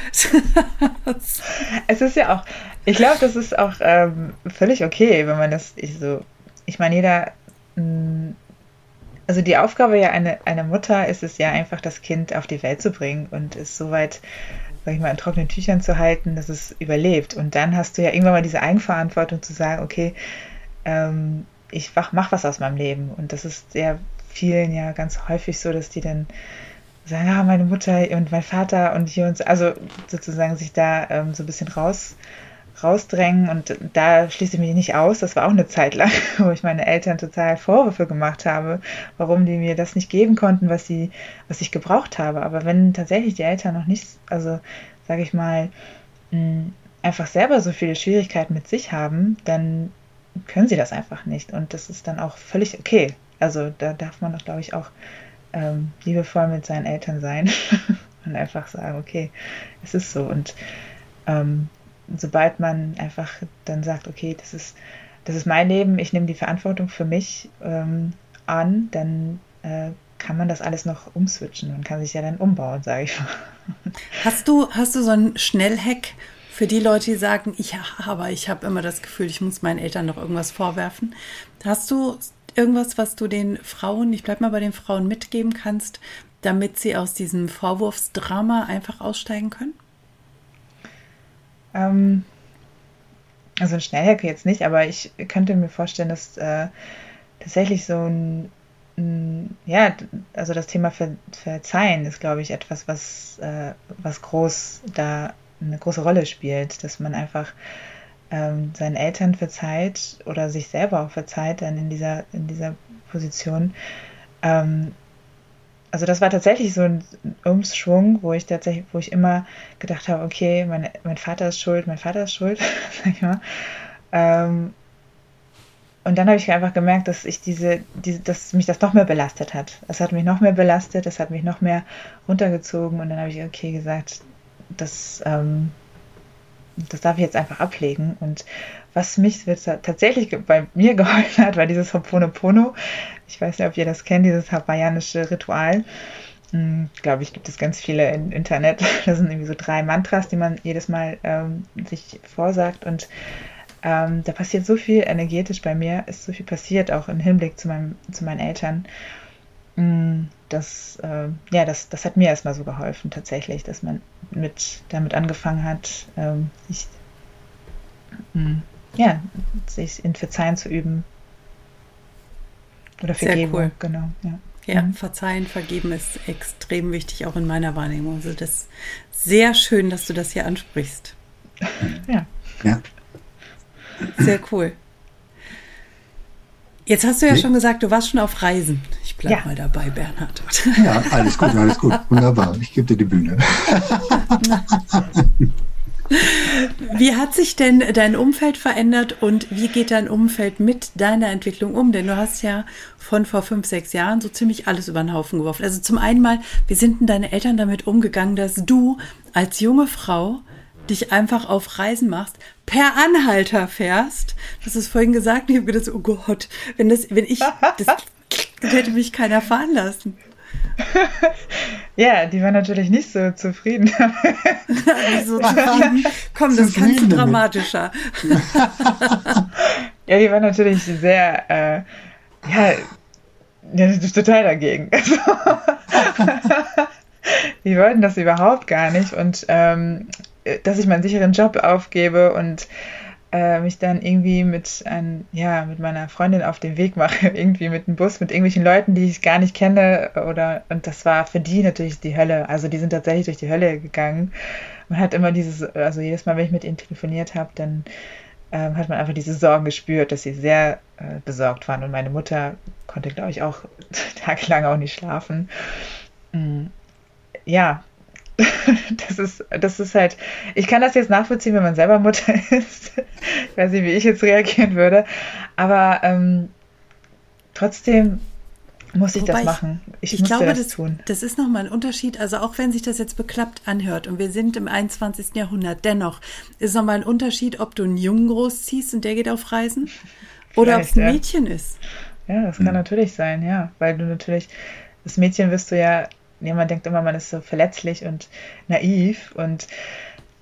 B: es ist ja auch, ich glaube, das ist auch ähm, völlig okay, wenn man das ich so, ich meine, jeder, mm, also die Aufgabe ja einer eine Mutter ist es ja einfach, das Kind auf die Welt zu bringen und es soweit, sag ich mal, in trockenen Tüchern zu halten, dass es überlebt. Und dann hast du ja irgendwann mal diese Eigenverantwortung zu sagen, okay, ähm, ich mach was aus meinem Leben. Und das ist sehr vielen ja ganz häufig so, dass die dann sagen, ja, meine Mutter und mein Vater und hier und so, also sozusagen sich da ähm, so ein bisschen raus, rausdrängen und da schließe ich mich nicht aus. Das war auch eine Zeit lang, wo ich meine Eltern total Vorwürfe gemacht habe, warum die mir das nicht geben konnten, was sie, was ich gebraucht habe. Aber wenn tatsächlich die Eltern noch nicht, also sage ich mal, mh, einfach selber so viele Schwierigkeiten mit sich haben, dann können sie das einfach nicht. Und das ist dann auch völlig okay. Also da darf man doch, glaube ich, auch ähm, liebevoll mit seinen Eltern sein und einfach sagen, okay, es ist so. Und ähm, sobald man einfach dann sagt, okay, das ist, das ist mein Leben, ich nehme die Verantwortung für mich ähm, an, dann äh, kann man das alles noch umswitchen und kann sich ja dann umbauen, sage ich mal.
A: Hast du, hast du so einen Schnellhack für die Leute, die sagen, ich aber ich habe immer das Gefühl, ich muss meinen Eltern noch irgendwas vorwerfen. Hast du irgendwas, was du den Frauen, ich bleibe mal bei den Frauen mitgeben kannst, damit sie aus diesem Vorwurfsdrama einfach aussteigen können?
B: Ähm, also ein Schnellhack jetzt nicht, aber ich könnte mir vorstellen, dass äh, tatsächlich so ein, ein, ja, also das Thema Ver Verzeihen ist, glaube ich, etwas, was, äh, was groß da eine große Rolle spielt, dass man einfach ähm, seinen Eltern verzeiht oder sich selber auch verzeiht dann in dieser, in dieser Position. Ähm, also das war tatsächlich so ein Umschwung, wo ich tatsächlich, wo ich immer gedacht habe, okay, mein, mein Vater ist schuld, mein Vater ist schuld, sag ich mal. Ähm, und dann habe ich einfach gemerkt, dass ich diese, diese, dass mich das noch mehr belastet hat. Es hat mich noch mehr belastet, es hat mich noch mehr runtergezogen und dann habe ich okay gesagt, das, ähm, das darf ich jetzt einfach ablegen. Und was mich tatsächlich bei mir geholfen hat, war dieses Hoponopono. Ich weiß nicht, ob ihr das kennt, dieses hawaiianische Ritual. Hm, Glaube ich, gibt es ganz viele im Internet. Das sind irgendwie so drei Mantras, die man jedes Mal ähm, sich vorsagt. Und ähm, da passiert so viel energetisch bei mir, ist so viel passiert, auch im Hinblick zu, meinem, zu meinen Eltern. Hm, das, äh, ja, das, das hat mir erstmal so geholfen, tatsächlich, dass man mit, damit angefangen hat, ähm, sich, mh, hm, ja, sich in Verzeihen zu üben.
A: Oder Vergebung, Sehr cool. genau. Ja. Ja, mhm. verzeihen, vergeben ist extrem wichtig, auch in meiner Wahrnehmung. Also das ist sehr schön, dass du das hier ansprichst.
B: Ja. ja.
A: Sehr cool. Jetzt hast du ja nee. schon gesagt, du warst schon auf Reisen. Ich bleibe ja. mal dabei, Bernhard.
C: Ja, alles gut, alles gut. Wunderbar. Ich gebe dir die Bühne.
A: Wie hat sich denn dein Umfeld verändert und wie geht dein Umfeld mit deiner Entwicklung um? Denn du hast ja von vor fünf, sechs Jahren so ziemlich alles über den Haufen geworfen. Also zum einen mal, wie sind denn deine Eltern damit umgegangen, dass du als junge Frau dich einfach auf Reisen machst, per Anhalter fährst. Das ist vorhin gesagt. Ich habe gedacht, oh Gott, wenn das, wenn ich, das, das hätte mich keiner fahren lassen.
B: ja, die war natürlich nicht so zufrieden.
A: so zufrieden. Komm, das kannst du dramatischer.
B: ja, die war natürlich sehr, äh, ja, ja, total dagegen. die wollten das überhaupt gar nicht und ähm, dass ich meinen sicheren Job aufgebe und äh, mich dann irgendwie mit ein, ja, mit meiner Freundin auf den Weg mache, irgendwie mit dem Bus, mit irgendwelchen Leuten, die ich gar nicht kenne. Oder und das war für die natürlich die Hölle. Also die sind tatsächlich durch die Hölle gegangen. Man hat immer dieses, also jedes Mal, wenn ich mit ihnen telefoniert habe, dann ähm, hat man einfach diese Sorgen gespürt, dass sie sehr äh, besorgt waren. Und meine Mutter konnte, glaube ich, auch tagelang auch nicht schlafen. Mm. Ja, das ist, das ist halt, ich kann das jetzt nachvollziehen, wenn man selber Mutter ist. ich weiß nicht, wie ich jetzt reagieren würde, aber ähm, trotzdem muss ich Wobei das machen.
A: Ich, ich glaube, das, das, tun. Das ist nochmal ein Unterschied. Also auch wenn sich das jetzt beklappt anhört und wir sind im 21. Jahrhundert, dennoch ist nochmal ein Unterschied, ob du einen Jungen großziehst und der geht auf Reisen oder ob es ein Mädchen ja. ist.
B: Ja, das kann mhm. natürlich sein, ja. Weil du natürlich, das Mädchen wirst du ja ja, man denkt immer, man ist so verletzlich und naiv und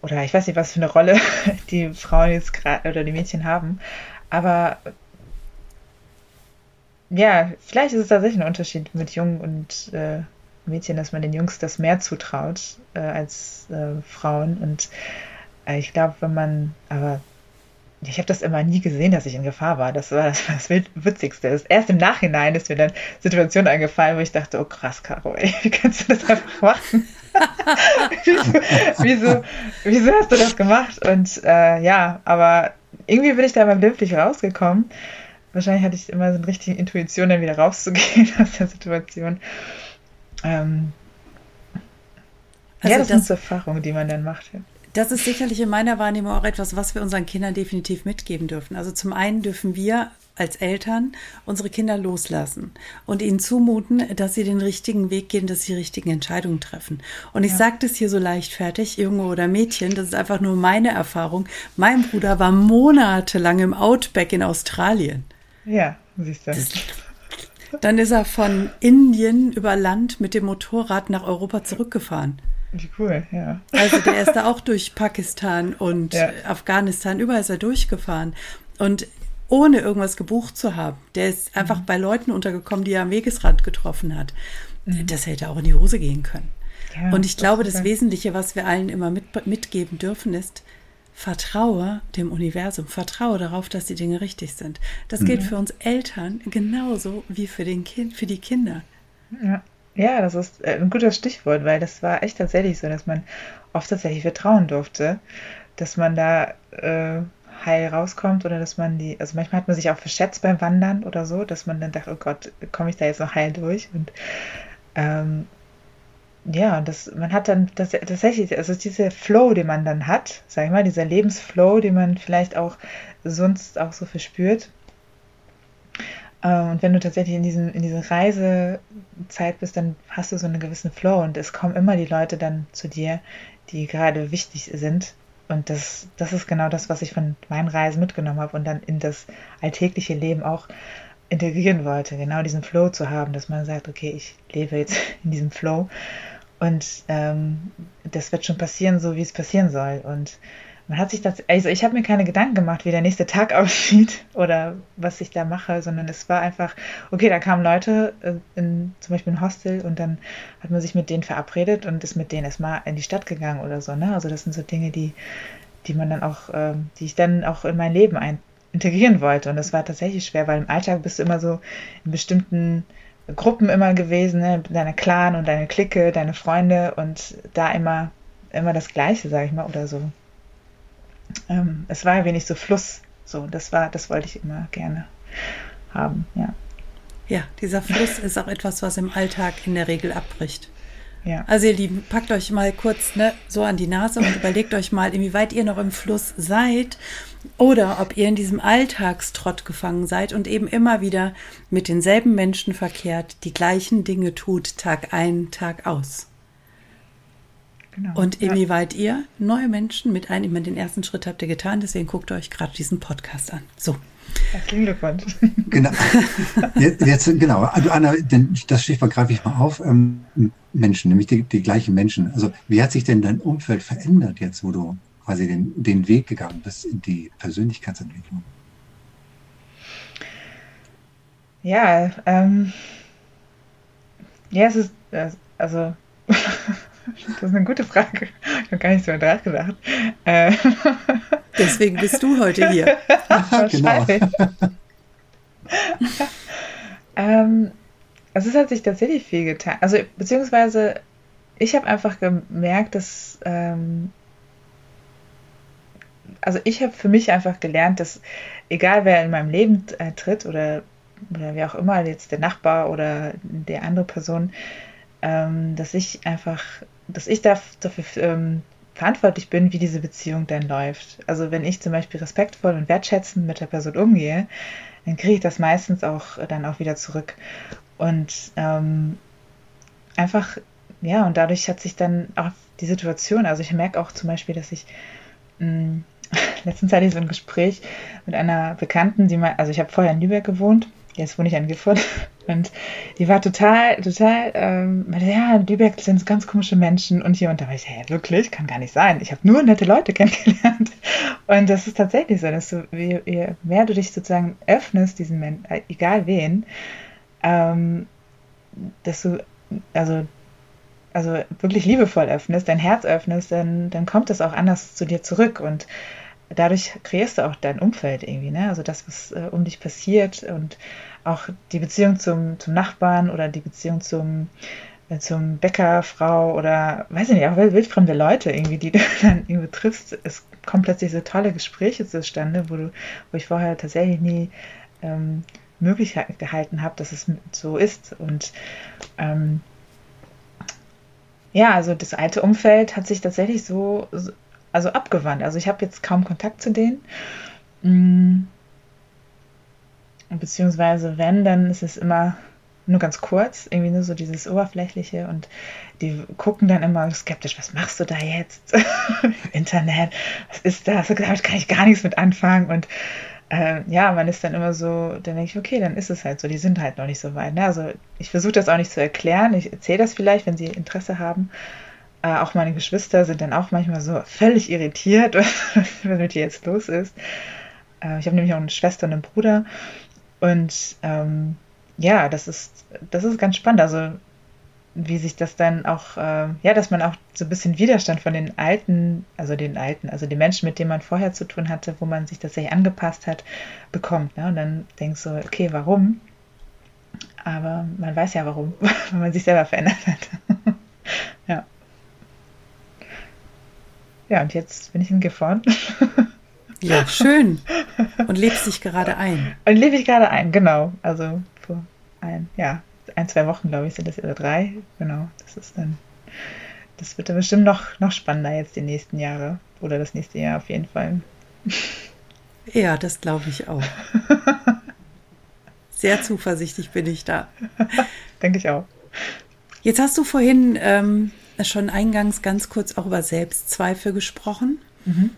B: oder ich weiß nicht, was für eine Rolle die Frauen jetzt gerade oder die Mädchen haben. Aber ja, vielleicht ist es tatsächlich ein Unterschied mit Jungen und äh, Mädchen, dass man den Jungs das mehr zutraut äh, als äh, Frauen. Und äh, ich glaube, wenn man, aber ich habe das immer nie gesehen, dass ich in Gefahr war. Das war das, war das Witzigste. Erst im Nachhinein ist mir dann Situationen eingefallen, wo ich dachte, oh krass, Caro, ey, wie kannst du das einfach machen? wieso, wieso, wieso, hast du das gemacht? Und äh, ja, aber irgendwie bin ich da immer glimpflich rausgekommen. Wahrscheinlich hatte ich immer so eine richtige Intuition, dann wieder rauszugehen aus der Situation. Ähm, also ja, das, das sind so Erfahrungen, die man dann macht.
A: Das ist sicherlich in meiner Wahrnehmung auch etwas, was wir unseren Kindern definitiv mitgeben dürfen. Also zum einen dürfen wir als Eltern unsere Kinder loslassen und ihnen zumuten, dass sie den richtigen Weg gehen, dass sie die richtigen Entscheidungen treffen. Und ich ja. sage das hier so leichtfertig, Junge oder Mädchen, das ist einfach nur meine Erfahrung. Mein Bruder war monatelang im Outback in Australien.
B: Ja, siehst du. Das,
A: dann ist er von Indien über Land mit dem Motorrad nach Europa zurückgefahren.
B: Wie cool, ja.
A: Also der ist da auch durch Pakistan und ja. Afghanistan, überall ist er durchgefahren. Und ohne irgendwas gebucht zu haben. Der ist einfach mhm. bei Leuten untergekommen, die er am Wegesrand getroffen hat. Mhm. Das hätte auch in die Hose gehen können. Ja, und ich glaube, das Wesentliche, was wir allen immer mit, mitgeben dürfen, ist, vertraue dem Universum, vertraue darauf, dass die Dinge richtig sind. Das mhm. gilt für uns Eltern genauso wie für, den kind, für die Kinder.
B: Ja. Ja, das ist äh, ein gutes Stichwort, weil das war echt tatsächlich so, dass man oft tatsächlich vertrauen durfte, dass man da äh, heil rauskommt oder dass man die, also manchmal hat man sich auch verschätzt beim Wandern oder so, dass man dann dachte, oh Gott, komme ich da jetzt noch heil durch? Und ähm, ja, das, man hat dann das, tatsächlich, also dieser Flow, den man dann hat, sag ich mal, dieser Lebensflow, den man vielleicht auch sonst auch so verspürt. Ähm, und wenn du tatsächlich in, diesem, in dieser Reisezeit bist, dann hast du so einen gewissen Flow und es kommen immer die Leute dann zu dir, die gerade wichtig sind. Und das, das ist genau das, was ich von meinen Reisen mitgenommen habe und dann in das alltägliche Leben auch integrieren wollte, genau diesen Flow zu haben, dass man sagt, okay, ich lebe jetzt in diesem Flow und ähm, das wird schon passieren, so wie es passieren soll. Und man hat sich das, also ich habe mir keine Gedanken gemacht, wie der nächste Tag aussieht oder was ich da mache, sondern es war einfach, okay, da kamen Leute äh, in zum Beispiel ein Hostel und dann hat man sich mit denen verabredet und ist mit denen erstmal in die Stadt gegangen oder so. Ne? Also das sind so Dinge, die, die man dann auch, äh, die ich dann auch in mein Leben ein, integrieren wollte. Und das war tatsächlich schwer, weil im Alltag bist du immer so in bestimmten Gruppen immer gewesen, ne? deine Clan und deine Clique, deine Freunde und da immer, immer das Gleiche, sage ich mal, oder so. Ähm, es war ein wenig so Fluss, so, das war, das wollte ich immer gerne haben, ja.
A: Ja, dieser Fluss ist auch etwas, was im Alltag in der Regel abbricht. Ja. Also ihr Lieben, packt euch mal kurz ne, so an die Nase und überlegt euch mal, inwieweit ihr noch im Fluss seid oder ob ihr in diesem Alltagstrott gefangen seid und eben immer wieder mit denselben Menschen verkehrt, die gleichen Dinge tut, Tag ein, Tag aus. Genau. Und inwieweit ja. ihr neue Menschen mit einnehmen, den ersten Schritt habt ihr getan, deswegen guckt euch gerade diesen Podcast an. So.
B: Herzlichen Glückwunsch.
C: Genau. Jetzt, jetzt, genau. Also Anna, denn das Stichwort greife ich mal auf. Ähm, Menschen, nämlich die, die gleichen Menschen. Also wie hat sich denn dein Umfeld verändert jetzt, wo du quasi den, den Weg gegangen bist in die Persönlichkeitsentwicklung?
B: Ja, ähm, ja, es ist, also, das ist eine gute Frage. Ich habe gar nicht so nachgedacht. Äh,
A: Deswegen bist du heute hier.
B: genau. ähm, also es hat sich tatsächlich viel getan. Also beziehungsweise ich habe einfach gemerkt, dass ähm, also ich habe für mich einfach gelernt, dass egal wer in meinem Leben äh, tritt oder, oder wie auch immer, jetzt der Nachbar oder der andere Person, ähm, dass ich einfach, dass ich dafür ähm, verantwortlich bin, wie diese Beziehung dann läuft. Also wenn ich zum Beispiel respektvoll und wertschätzend mit der Person umgehe, dann kriege ich das meistens auch dann auch wieder zurück. Und ähm, einfach, ja, und dadurch hat sich dann auch die Situation, also ich merke auch zum Beispiel, dass ich mh, mm, letztens hatte ich so ein Gespräch mit einer Bekannten, die mal, also ich habe vorher in Lübeck gewohnt, jetzt wohne ich in Gifford und die war total, total, ähm, ja, in Lübeck sind ganz komische Menschen. Und hier und da war ich, hä, wirklich, kann gar nicht sein. Ich habe nur nette Leute kennengelernt. Und das ist tatsächlich so, dass du, je, je mehr du dich sozusagen öffnest, diesen Menschen, äh, egal wen, ähm, dass du, also, also wirklich liebevoll öffnest, dein Herz öffnest, dann, dann kommt das auch anders zu dir zurück. Und dadurch kreierst du auch dein Umfeld irgendwie, ne? Also das, was äh, um dich passiert. Und auch die Beziehung zum, zum Nachbarn oder die Beziehung zum, äh, zum Bäcker, Frau oder weiß ich nicht, auch wildfremde Leute irgendwie, die du dann irgendwie triffst. Es kommen plötzlich so tolle Gespräche zustande, wo du, wo ich vorher tatsächlich nie ähm, Möglichkeit gehalten habe, dass es so ist. Und ähm, ja, also das alte Umfeld hat sich tatsächlich so, also abgewandt. Also ich habe jetzt kaum Kontakt zu denen. Beziehungsweise wenn, dann ist es immer nur ganz kurz, irgendwie nur so dieses Oberflächliche und die gucken dann immer skeptisch, was machst du da jetzt? Internet, was ist das? Damit kann ich gar nichts mit anfangen und äh, ja, man ist dann immer so, dann denke ich, okay, dann ist es halt so, die sind halt noch nicht so weit. Ne? Also ich versuche das auch nicht zu erklären, ich erzähle das vielleicht, wenn sie Interesse haben. Äh, auch meine Geschwister sind dann auch manchmal so völlig irritiert, was mit dir jetzt los ist. Äh, ich habe nämlich auch eine Schwester und einen Bruder. Und ähm, ja, das ist, das ist ganz spannend. Also wie sich das dann auch, äh, ja, dass man auch so ein bisschen Widerstand von den alten, also den alten, also den Menschen, mit denen man vorher zu tun hatte, wo man sich tatsächlich angepasst hat, bekommt. Ne? Und dann denkst du, okay, warum? Aber man weiß ja warum, weil man sich selber verändert hat. ja. Ja, und jetzt bin ich in Gifhorn.
A: ja, schön. Und lebst dich gerade ein.
B: Und lebe ich gerade ein, genau. Also vor ein, ja, ein, zwei Wochen, glaube ich, sind das oder drei. Genau, das ist dann, das wird dann bestimmt noch, noch spannender jetzt die nächsten Jahre. Oder das nächste Jahr auf jeden Fall.
A: Ja, das glaube ich auch. Sehr zuversichtlich bin ich da.
B: Denke ich auch.
A: Jetzt hast du vorhin ähm, schon eingangs ganz kurz auch über Selbstzweifel gesprochen. Mhm.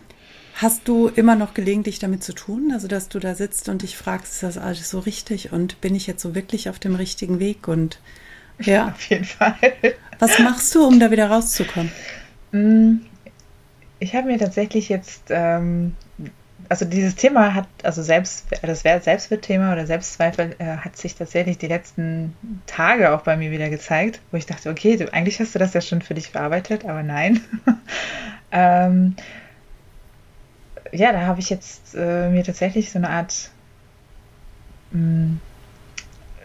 A: Hast du immer noch gelegentlich damit zu tun? Also, dass du da sitzt und dich fragst, ist das alles so richtig und bin ich jetzt so wirklich auf dem richtigen Weg? Und
B: ja, auf jeden Fall.
A: Was machst du, um da wieder rauszukommen?
B: Mm, ich habe mir tatsächlich jetzt, ähm, also dieses Thema hat, also selbst, das Selbstwertthema oder Selbstzweifel äh, hat sich tatsächlich die letzten Tage auch bei mir wieder gezeigt, wo ich dachte, okay, du, eigentlich hast du das ja schon für dich verarbeitet, aber nein. ähm, ja, da habe ich jetzt äh, mir tatsächlich so eine Art, mh, hm,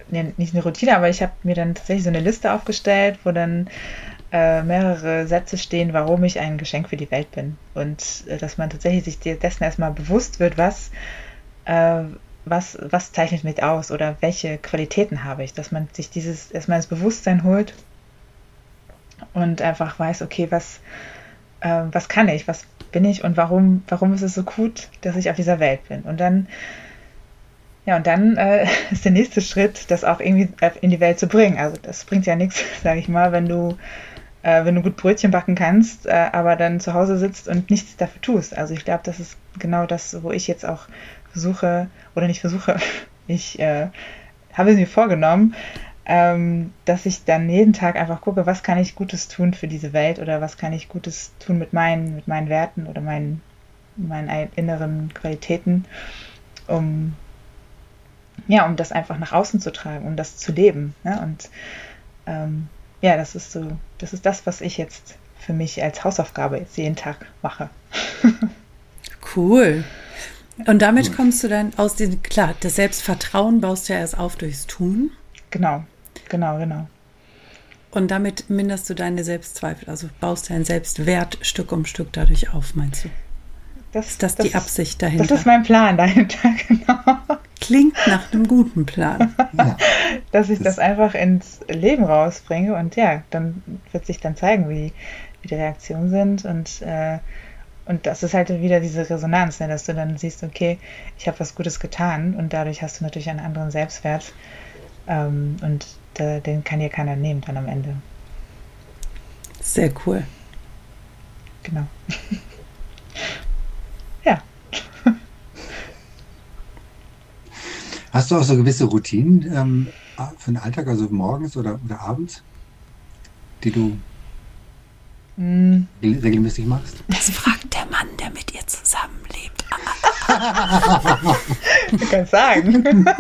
B: ne, nicht eine Routine, aber ich habe mir dann tatsächlich so eine Liste aufgestellt, wo dann äh, mehrere Sätze stehen, warum ich ein Geschenk für die Welt bin. Und äh, dass man tatsächlich sich dessen erstmal bewusst wird, was, äh, was, was zeichnet mich aus oder welche Qualitäten habe ich. Dass man sich dieses erstmal ins Bewusstsein holt und einfach weiß, okay, was, äh, was kann ich, was bin ich und warum, warum ist es so gut, dass ich auf dieser Welt bin. Und dann, ja, und dann äh, ist der nächste Schritt, das auch irgendwie in die Welt zu bringen. Also das bringt ja nichts, sage ich mal, wenn du, äh, wenn du gut Brötchen backen kannst, äh, aber dann zu Hause sitzt und nichts dafür tust. Also ich glaube, das ist genau das, wo ich jetzt auch versuche, oder nicht versuche, ich äh, habe es mir vorgenommen, ähm, dass ich dann jeden Tag einfach gucke, was kann ich Gutes tun für diese Welt oder was kann ich Gutes tun mit meinen, mit meinen Werten oder meinen, meinen inneren Qualitäten, um ja, um das einfach nach außen zu tragen, um das zu leben. Ne? Und ähm, ja, das ist so, das ist das, was ich jetzt für mich als Hausaufgabe jetzt jeden Tag mache.
A: cool. Und damit kommst du dann aus diesem, klar, das Selbstvertrauen baust du ja erst auf durchs Tun.
B: Genau. Genau, genau.
A: Und damit minderst du deine Selbstzweifel, also baust deinen Selbstwert Stück um Stück dadurch auf, meinst du? Das, ist das, das die Absicht dahinter?
B: Das ist mein Plan dahinter, genau.
A: Klingt nach einem guten Plan.
B: Ja. Dass ich das, das einfach ins Leben rausbringe und ja, dann wird sich dann zeigen, wie, wie die Reaktionen sind und äh, und das ist halt wieder diese Resonanz, ne, dass du dann siehst, okay, ich habe was Gutes getan und dadurch hast du natürlich einen anderen Selbstwert. Ähm, und äh, den kann dir keiner nehmen dann am Ende.
A: Sehr cool.
B: Genau. ja.
C: Hast du auch so gewisse Routinen ähm, für den Alltag, also morgens oder, oder abends, die du mm. regelmäßig machst?
A: Das fragt der Mann, der mit ihr zusammenlebt.
B: Ich kann sagen.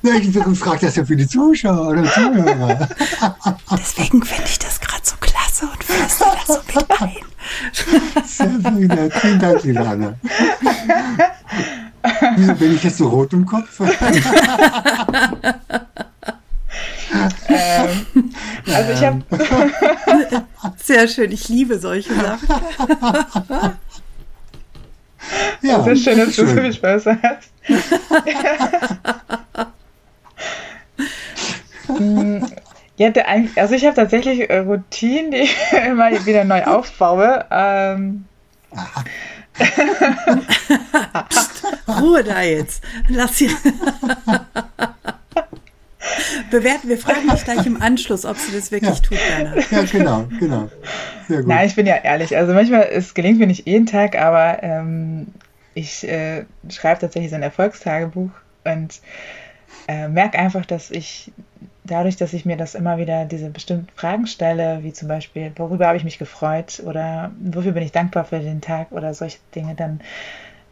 C: Ich frage das ja für die Zuschauer oder Zuhörer.
A: Deswegen finde ich das gerade so klasse und flüstere das so mit ein.
C: Sehr vielen, vielen Dank, Lilana. Wieso bin ich jetzt so rot im Kopf?
B: ähm, also ich habe
A: sehr schön. Ich liebe solche Sachen.
B: Ja, sehr schön, dass du so viel Spaß hast. Ja, der, also ich habe tatsächlich äh, Routinen, die ich immer wieder neu aufbaue. Ähm.
A: Ruhe da jetzt. Lass sie. Bewerten, wir fragen dich gleich im Anschluss, ob sie das wirklich
C: ja.
A: tut,
C: Bernhard. Ja, genau, genau.
B: Sehr gut. Nein, ich bin ja ehrlich. Also manchmal, es gelingt mir nicht jeden Tag, aber ähm, ich äh, schreibe tatsächlich so ein Erfolgstagebuch und äh, merke einfach, dass ich dadurch, dass ich mir das immer wieder diese bestimmten Fragen stelle, wie zum Beispiel, worüber habe ich mich gefreut oder wofür bin ich dankbar für den Tag oder solche Dinge, dann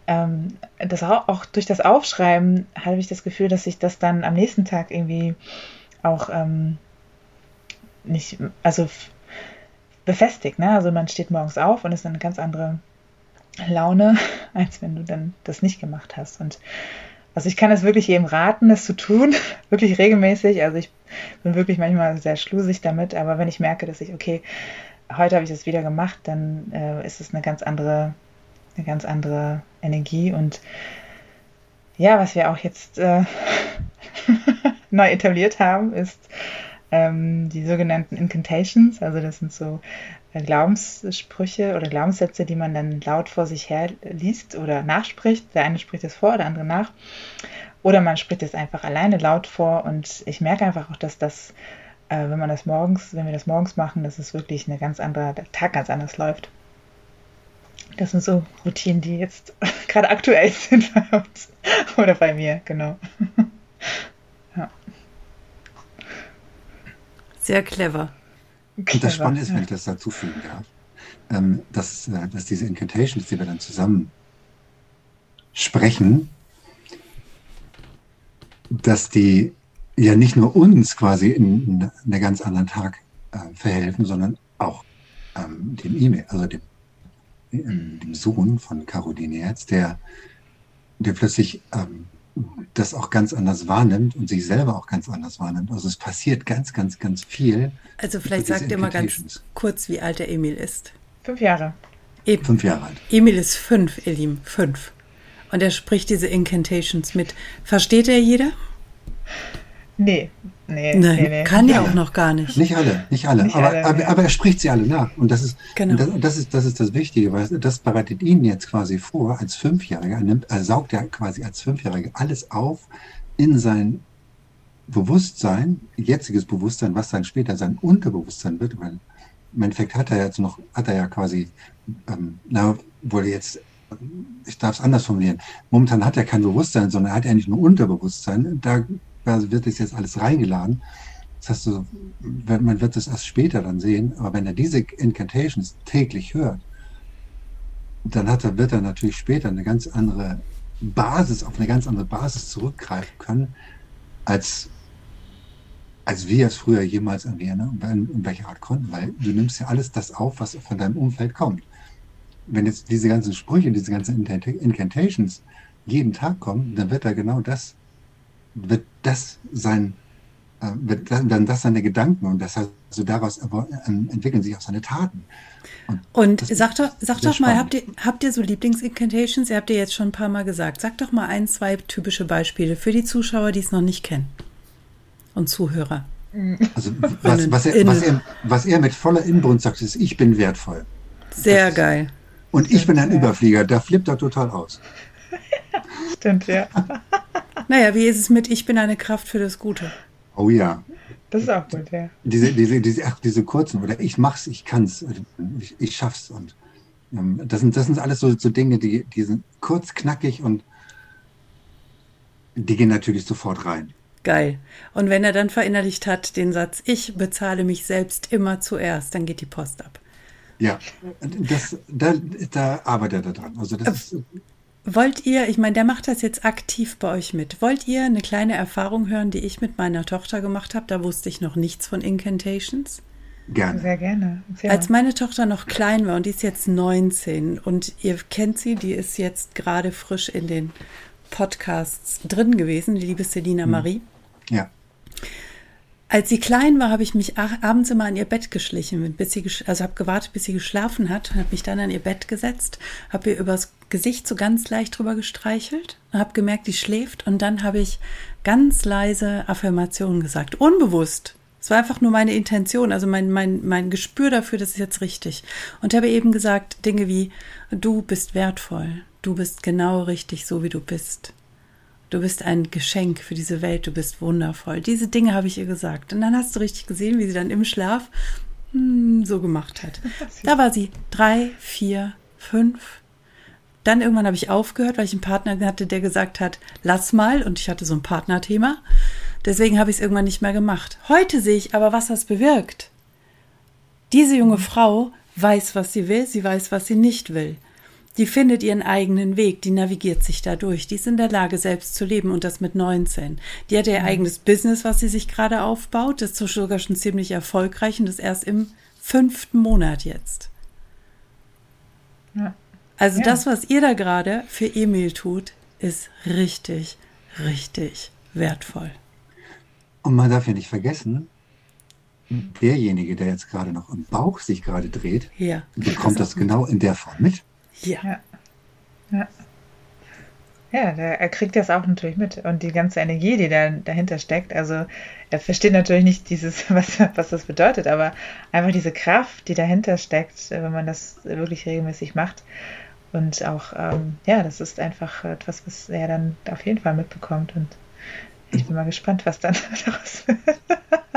B: ähm, das auch, auch, durch das Aufschreiben habe ich das Gefühl, dass sich das dann am nächsten Tag irgendwie auch ähm, nicht, also befestigt. Ne? Also man steht morgens auf und ist eine ganz andere Laune, als wenn du dann das nicht gemacht hast. Und also ich kann es wirklich jedem raten, das zu tun, wirklich regelmäßig. Also ich bin wirklich manchmal sehr schlusig damit, aber wenn ich merke, dass ich, okay, heute habe ich das wieder gemacht, dann äh, ist es eine ganz andere, eine ganz andere Energie und ja, was wir auch jetzt äh, neu etabliert haben, ist ähm, die sogenannten Incantations. Also das sind so Glaubenssprüche oder Glaubenssätze, die man dann laut vor sich her liest oder nachspricht. Der eine spricht es vor, der andere nach. Oder man spricht es einfach alleine laut vor. Und ich merke einfach auch, dass das, äh, wenn man das morgens, wenn wir das morgens machen, dass es wirklich eine ganz andere, der Tag ganz anders läuft. Das sind so Routinen, die jetzt gerade aktuell sind bei uns. Oder bei mir, genau. ja.
A: Sehr clever.
C: Und das Spannende ist, wenn ich das dazu fügen darf, ähm, dass, äh, dass diese Incantations, die wir dann zusammen sprechen, dass die ja nicht nur uns quasi in, in einen ganz anderen Tag äh, verhelfen, sondern auch ähm, dem E-Mail, also dem, dem Sohn von Caroline jetzt, der, der plötzlich ähm, das auch ganz anders wahrnimmt und sich selber auch ganz anders wahrnimmt. Also es passiert ganz, ganz, ganz viel.
A: Also vielleicht sagt ihr mal ganz kurz, wie alt der Emil ist.
B: Fünf Jahre.
C: Eben. Fünf Jahre alt.
A: Emil ist fünf, ihr Lieben, fünf. Und er spricht diese Incantations mit. Versteht er jeder?
B: Nee, nee,
A: Nein, nee, nee. Kann ja auch noch gar nicht.
C: Nicht alle, nicht alle. Nicht aber, alle, aber, aber, er spricht sie alle nach. Und das ist, genau. das, das, ist, das ist das Wichtige, weil das bereitet ihn jetzt quasi vor, als Fünfjähriger. Er, nimmt, er saugt ja quasi als Fünfjähriger alles auf in sein Bewusstsein, jetziges Bewusstsein, was dann später sein Unterbewusstsein wird. Weil im Endeffekt hat er jetzt noch, hat er ja quasi, ähm, na, wohl jetzt ich darf es anders formulieren. Momentan hat er kein Bewusstsein, sondern er hat eigentlich nur Unterbewusstsein. Da also wird das jetzt alles reingeladen. Das heißt, so, man wird es erst später dann sehen, aber wenn er diese Incantations täglich hört, dann hat er, wird er natürlich später eine ganz andere Basis, auf eine ganz andere Basis zurückgreifen können, als, als wir es früher jemals irgendwie ne, in welcher Art konnten, weil du nimmst ja alles das auf, was von deinem Umfeld kommt. Wenn jetzt diese ganzen Sprüche, diese ganzen Incantations jeden Tag kommen, dann wird er genau das wird das sein, äh, wird dann das seine Gedanken und das heißt, also daraus ähm, entwickeln sich auch seine Taten.
A: Und, und sag doch, sag doch mal, habt ihr, habt ihr so Lieblingsincantations? Ihr habt ihr jetzt schon ein paar Mal gesagt. Sag doch mal ein, zwei typische Beispiele für die Zuschauer, die es noch nicht kennen. Und Zuhörer.
C: Also was, was, er, was, er, was er mit voller Inbrunst sagt, ist, ich bin wertvoll.
A: Sehr geil.
C: Und ich bin ein Überflieger, da flippt er total aus.
B: Stimmt, ja.
A: Naja, wie ist es mit Ich bin eine Kraft für das Gute?
C: Oh ja.
B: Das ist auch gut, ja.
C: Diese, diese, diese, ach, diese kurzen, oder ich mach's, ich kann's, ich, ich schaff's. Und ähm, das, sind, das sind alles so, so Dinge, die, die sind kurz, knackig und die gehen natürlich sofort rein.
A: Geil. Und wenn er dann verinnerlicht hat den Satz, ich bezahle mich selbst immer zuerst, dann geht die Post ab.
C: Ja, das, da, da arbeitet er dran. Also das äh, ist
A: Wollt ihr, ich meine, der macht das jetzt aktiv bei euch mit. Wollt ihr eine kleine Erfahrung hören, die ich mit meiner Tochter gemacht habe? Da wusste ich noch nichts von Incantations.
C: Gerne.
B: Sehr gerne.
A: Sehr. Als meine Tochter noch klein war und die ist jetzt 19 und ihr kennt sie, die ist jetzt gerade frisch in den Podcasts drin gewesen, die liebe Selina hm. Marie.
C: Ja.
A: Als sie klein war, habe ich mich abends immer an ihr Bett geschlichen, bis sie, also habe gewartet, bis sie geschlafen hat, habe mich dann an ihr Bett gesetzt, habe ihr übers Gesicht so ganz leicht drüber gestreichelt, habe gemerkt, die schläft und dann habe ich ganz leise Affirmationen gesagt, unbewusst. Es war einfach nur meine Intention, also mein, mein, mein Gespür dafür, das ist jetzt richtig. Und habe eben gesagt, Dinge wie, du bist wertvoll, du bist genau richtig, so wie du bist. Du bist ein Geschenk für diese Welt, du bist wundervoll. Diese Dinge habe ich ihr gesagt. Und dann hast du richtig gesehen, wie sie dann im Schlaf hm, so gemacht hat. Da war sie drei, vier, fünf. Dann irgendwann habe ich aufgehört, weil ich einen Partner hatte, der gesagt hat, lass mal. Und ich hatte so ein Partnerthema. Deswegen habe ich es irgendwann nicht mehr gemacht. Heute sehe ich aber, was das bewirkt. Diese junge Frau weiß, was sie will, sie weiß, was sie nicht will. Die findet ihren eigenen Weg, die navigiert sich dadurch, die ist in der Lage, selbst zu leben und das mit 19. Die hat ihr mhm. eigenes Business, was sie sich gerade aufbaut, das ist sogar schon ziemlich erfolgreich und das erst im fünften Monat jetzt. Ja. Also ja. das, was ihr da gerade für Emil tut, ist richtig, richtig wertvoll.
C: Und man darf ja nicht vergessen, derjenige, der jetzt gerade noch im Bauch sich gerade dreht, ja, bekommt das, das genau in der Form mit.
A: Ja.
B: ja. ja, der, er kriegt das auch natürlich mit. Und die ganze Energie, die da dahinter steckt, also er versteht natürlich nicht dieses, was, was das bedeutet, aber einfach diese Kraft, die dahinter steckt, wenn man das wirklich regelmäßig macht. Und auch, ähm, ja, das ist einfach etwas, was er dann auf jeden Fall mitbekommt. Und ich bin mal gespannt, was dann daraus wird.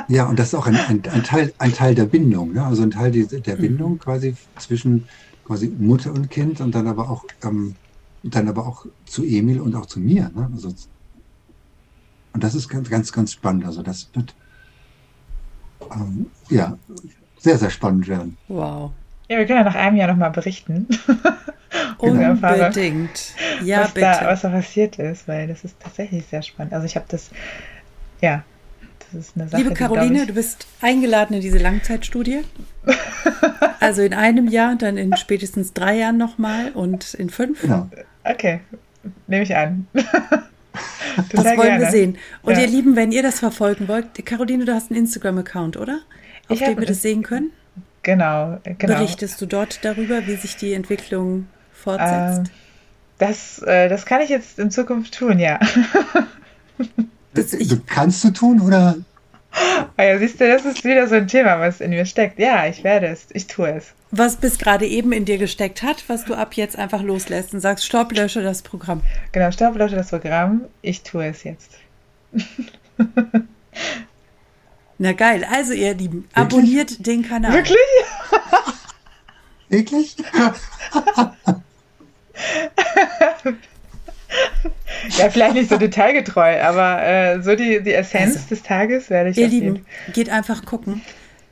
C: Ja, und das ist auch ein, ein, ein, Teil, ein Teil der Bindung, ne? also ein Teil der Bindung mhm. quasi zwischen quasi Mutter und Kind und dann aber auch ähm, dann aber auch zu Emil und auch zu mir. Ne? Also, und das ist ganz, ganz, ganz spannend. Also das wird ähm, ja sehr, sehr spannend werden.
A: Wow.
B: Ja, wir können ja nach einem Jahr nochmal berichten.
A: Unbedingt. Ja,
B: was
A: bitte.
B: Da, was da passiert ist, weil das ist tatsächlich sehr spannend. Also ich habe das, ja, das ist eine Sache.
A: Liebe Caroline,
B: die,
A: du bist eingeladen in diese Langzeitstudie. also in einem Jahr, dann in spätestens drei Jahren nochmal und in fünf.
C: Genau.
B: Okay, nehme ich an.
A: das wollen gerne. wir sehen. Und ja. ihr Lieben, wenn ihr das verfolgen wollt, Caroline, du hast einen Instagram-Account, oder? Auf ich dem wir das sehen können?
B: Genau, genau.
A: Berichtest du dort darüber, wie sich die Entwicklung fortsetzt? Ähm,
B: das, äh, das kann ich jetzt in Zukunft tun, ja.
C: das, ich, du kannst du tun oder?
B: Ah ja, siehst du, das ist wieder so ein Thema, was in mir steckt. Ja, ich werde es, ich tue es.
A: Was bis gerade eben in dir gesteckt hat, was du ab jetzt einfach loslässt und sagst, stopp, lösche das Programm.
B: Genau, stopp, lösche das Programm. Ich tue es jetzt.
A: Na geil, also ihr Lieben, Wirklich? abonniert den Kanal.
B: Wirklich?
C: Wirklich?
B: Ja, vielleicht nicht so detailgetreu, aber äh, so die, die Essenz also, des Tages werde ich
A: Ihr Lieben, geht einfach gucken.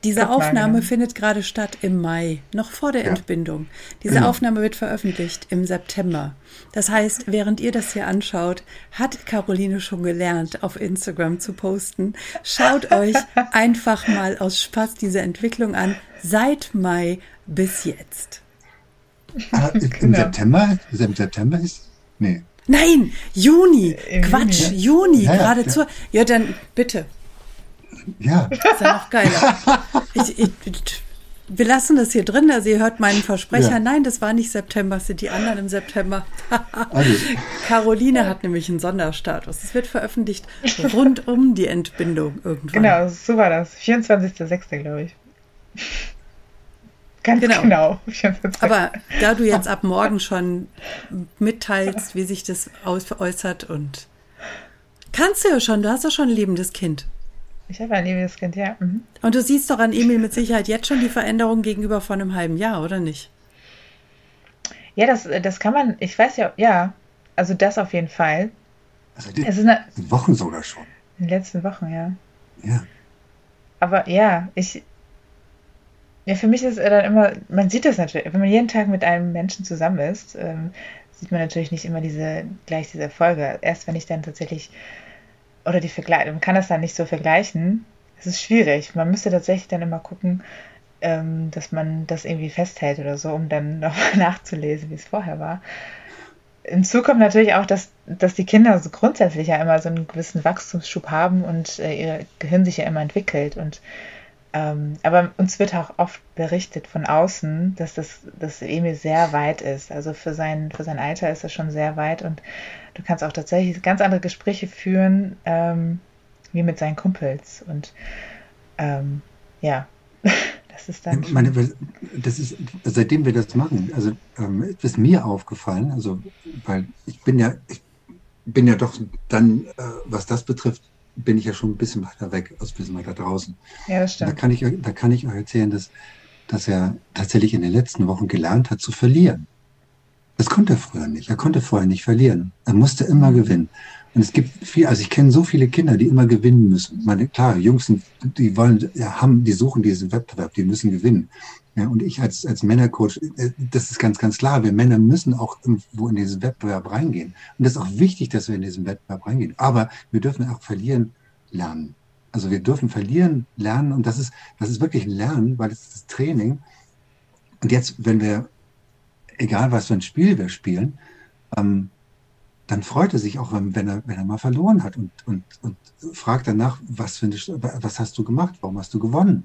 A: Diese Guck Aufnahme mal, genau. findet gerade statt im Mai, noch vor der ja. Entbindung. Diese genau. Aufnahme wird veröffentlicht im September. Das heißt, während ihr das hier anschaut, hat Caroline schon gelernt, auf Instagram zu posten. Schaut euch einfach mal aus Spaß diese Entwicklung an, seit Mai bis jetzt.
C: Ah, Im genau. September? Im September ist? Nee.
A: Nein, Juni. Im Quatsch, Juni, Juni ja, geradezu. Ja. ja, dann bitte.
C: Ja.
A: Ist ja noch geiler. Ich, ich, wir lassen das hier drin, also ihr hört meinen Versprecher. Ja. Nein, das war nicht September, es sind die anderen im September. also. Caroline hat nämlich einen Sonderstatus. Es wird veröffentlicht rund um die Entbindung irgendwann.
B: Genau, so war das. 24.06. glaube ich. Ganz genau. genau.
A: Aber da du jetzt ab morgen schon mitteilst, wie sich das äußert und kannst du ja schon, du hast ja schon ein lebendes Kind.
B: Ich habe ein lebendes Kind, ja. Mhm.
A: Und du siehst doch an Emil mit Sicherheit jetzt schon die Veränderung gegenüber vor einem halben Jahr, oder nicht?
B: Ja, das, das kann man, ich weiß ja, ja, also das auf jeden Fall.
C: Also die, es ist eine, Wochen sogar schon.
B: In den letzten Wochen, ja.
C: Ja.
B: Aber ja, ich, ja, für mich ist dann immer, man sieht das natürlich, wenn man jeden Tag mit einem Menschen zusammen ist, ähm, sieht man natürlich nicht immer diese, gleich diese Erfolge. Erst wenn ich dann tatsächlich, oder die Vergleiche, man kann das dann nicht so vergleichen. Es ist schwierig. Man müsste tatsächlich dann immer gucken, ähm, dass man das irgendwie festhält oder so, um dann nochmal nachzulesen, wie es vorher war. Hinzu kommt natürlich auch, dass, dass die Kinder so grundsätzlich ja immer so einen gewissen Wachstumsschub haben und äh, ihr Gehirn sich ja immer entwickelt und ähm, aber uns wird auch oft berichtet von außen, dass das dass Emil sehr weit ist. Also für sein, für sein Alter ist er schon sehr weit und du kannst auch tatsächlich ganz andere Gespräche führen, ähm, wie mit seinen Kumpels. Und ähm, ja, das ist dann.
C: Ich meine, das ist, seitdem wir das machen, also ähm, ist mir aufgefallen, also weil ich bin ja, ich bin ja doch dann, äh, was das betrifft, bin ich ja schon ein bisschen weiter weg, als ein bisschen weiter draußen.
B: Ja, das stimmt.
C: Da kann ich, da kann ich euch erzählen, dass, dass er tatsächlich in den letzten Wochen gelernt hat zu verlieren. Das konnte er früher nicht. Er konnte vorher nicht verlieren. Er musste immer gewinnen. Und es gibt viel, also ich kenne so viele Kinder, die immer gewinnen müssen. meine, klar, Jungs, sind, die wollen, ja, haben, die suchen diesen Wettbewerb, die müssen gewinnen. Ja, und ich als, als Männercoach, äh, das ist ganz, ganz klar. Wir Männer müssen auch irgendwo in diesen Wettbewerb reingehen. Und das ist auch wichtig, dass wir in diesen Wettbewerb reingehen. Aber wir dürfen auch verlieren lernen. Also wir dürfen verlieren lernen. Und das ist, das ist wirklich ein Lernen, weil es ist das Training. Und jetzt, wenn wir, egal was für ein Spiel wir spielen, ähm, dann freut er sich auch, wenn er, wenn er mal verloren hat und, und, und fragt danach, was, für eine, was hast du gemacht, warum hast du gewonnen?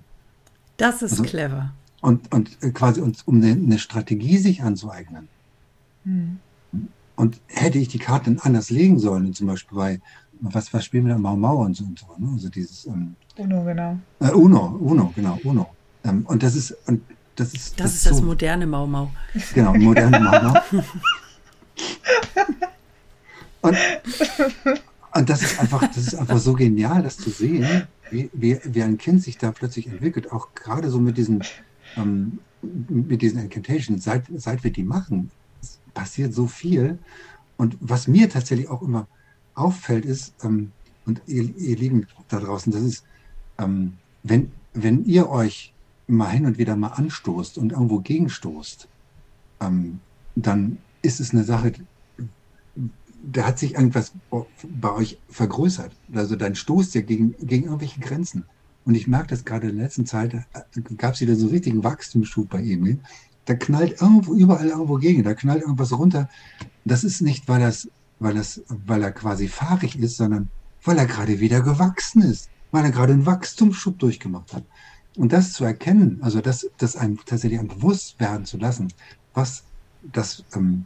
A: Das ist also, clever.
C: Und, und quasi, um eine, eine Strategie sich anzueignen. Hm. und hätte ich die Karten anders legen sollen, zum Beispiel bei, was, was spielen wir da, Mau Mau und so, und so ne? also dieses ähm,
B: Uno, genau.
C: Äh, Uno, Uno, genau, Uno. Ähm, und das ist, und das ist.
A: Das, das ist das so, moderne Mau Mau.
C: Genau, moderne Mau Mau. und, und das ist einfach, das ist einfach so genial, das zu sehen, wie, wie, wie ein Kind sich da plötzlich entwickelt, auch gerade so mit diesen, ähm, mit diesen Incantations, seit, seit wir die machen, passiert so viel. Und was mir tatsächlich auch immer auffällt, ist, ähm, und ihr, ihr Lieben da draußen, das ist, ähm, wenn, wenn ihr euch mal hin und wieder mal anstoßt und irgendwo gegenstoßt, ähm, dann ist es eine Sache, da hat sich irgendwas bei euch vergrößert. Also dann stoßt ihr gegen, gegen irgendwelche Grenzen. Und ich merke das gerade in der letzten Zeit, gab es wieder so richtigen Wachstumsschub bei Emil. Da knallt irgendwo, überall irgendwo gegen, da knallt irgendwas runter. Das ist nicht, weil, das, weil, das, weil er quasi fahrig ist, sondern weil er gerade wieder gewachsen ist, weil er gerade einen Wachstumsschub durchgemacht hat. Und das zu erkennen, also das, das einem tatsächlich ein bewusst werden zu lassen, was das, ähm,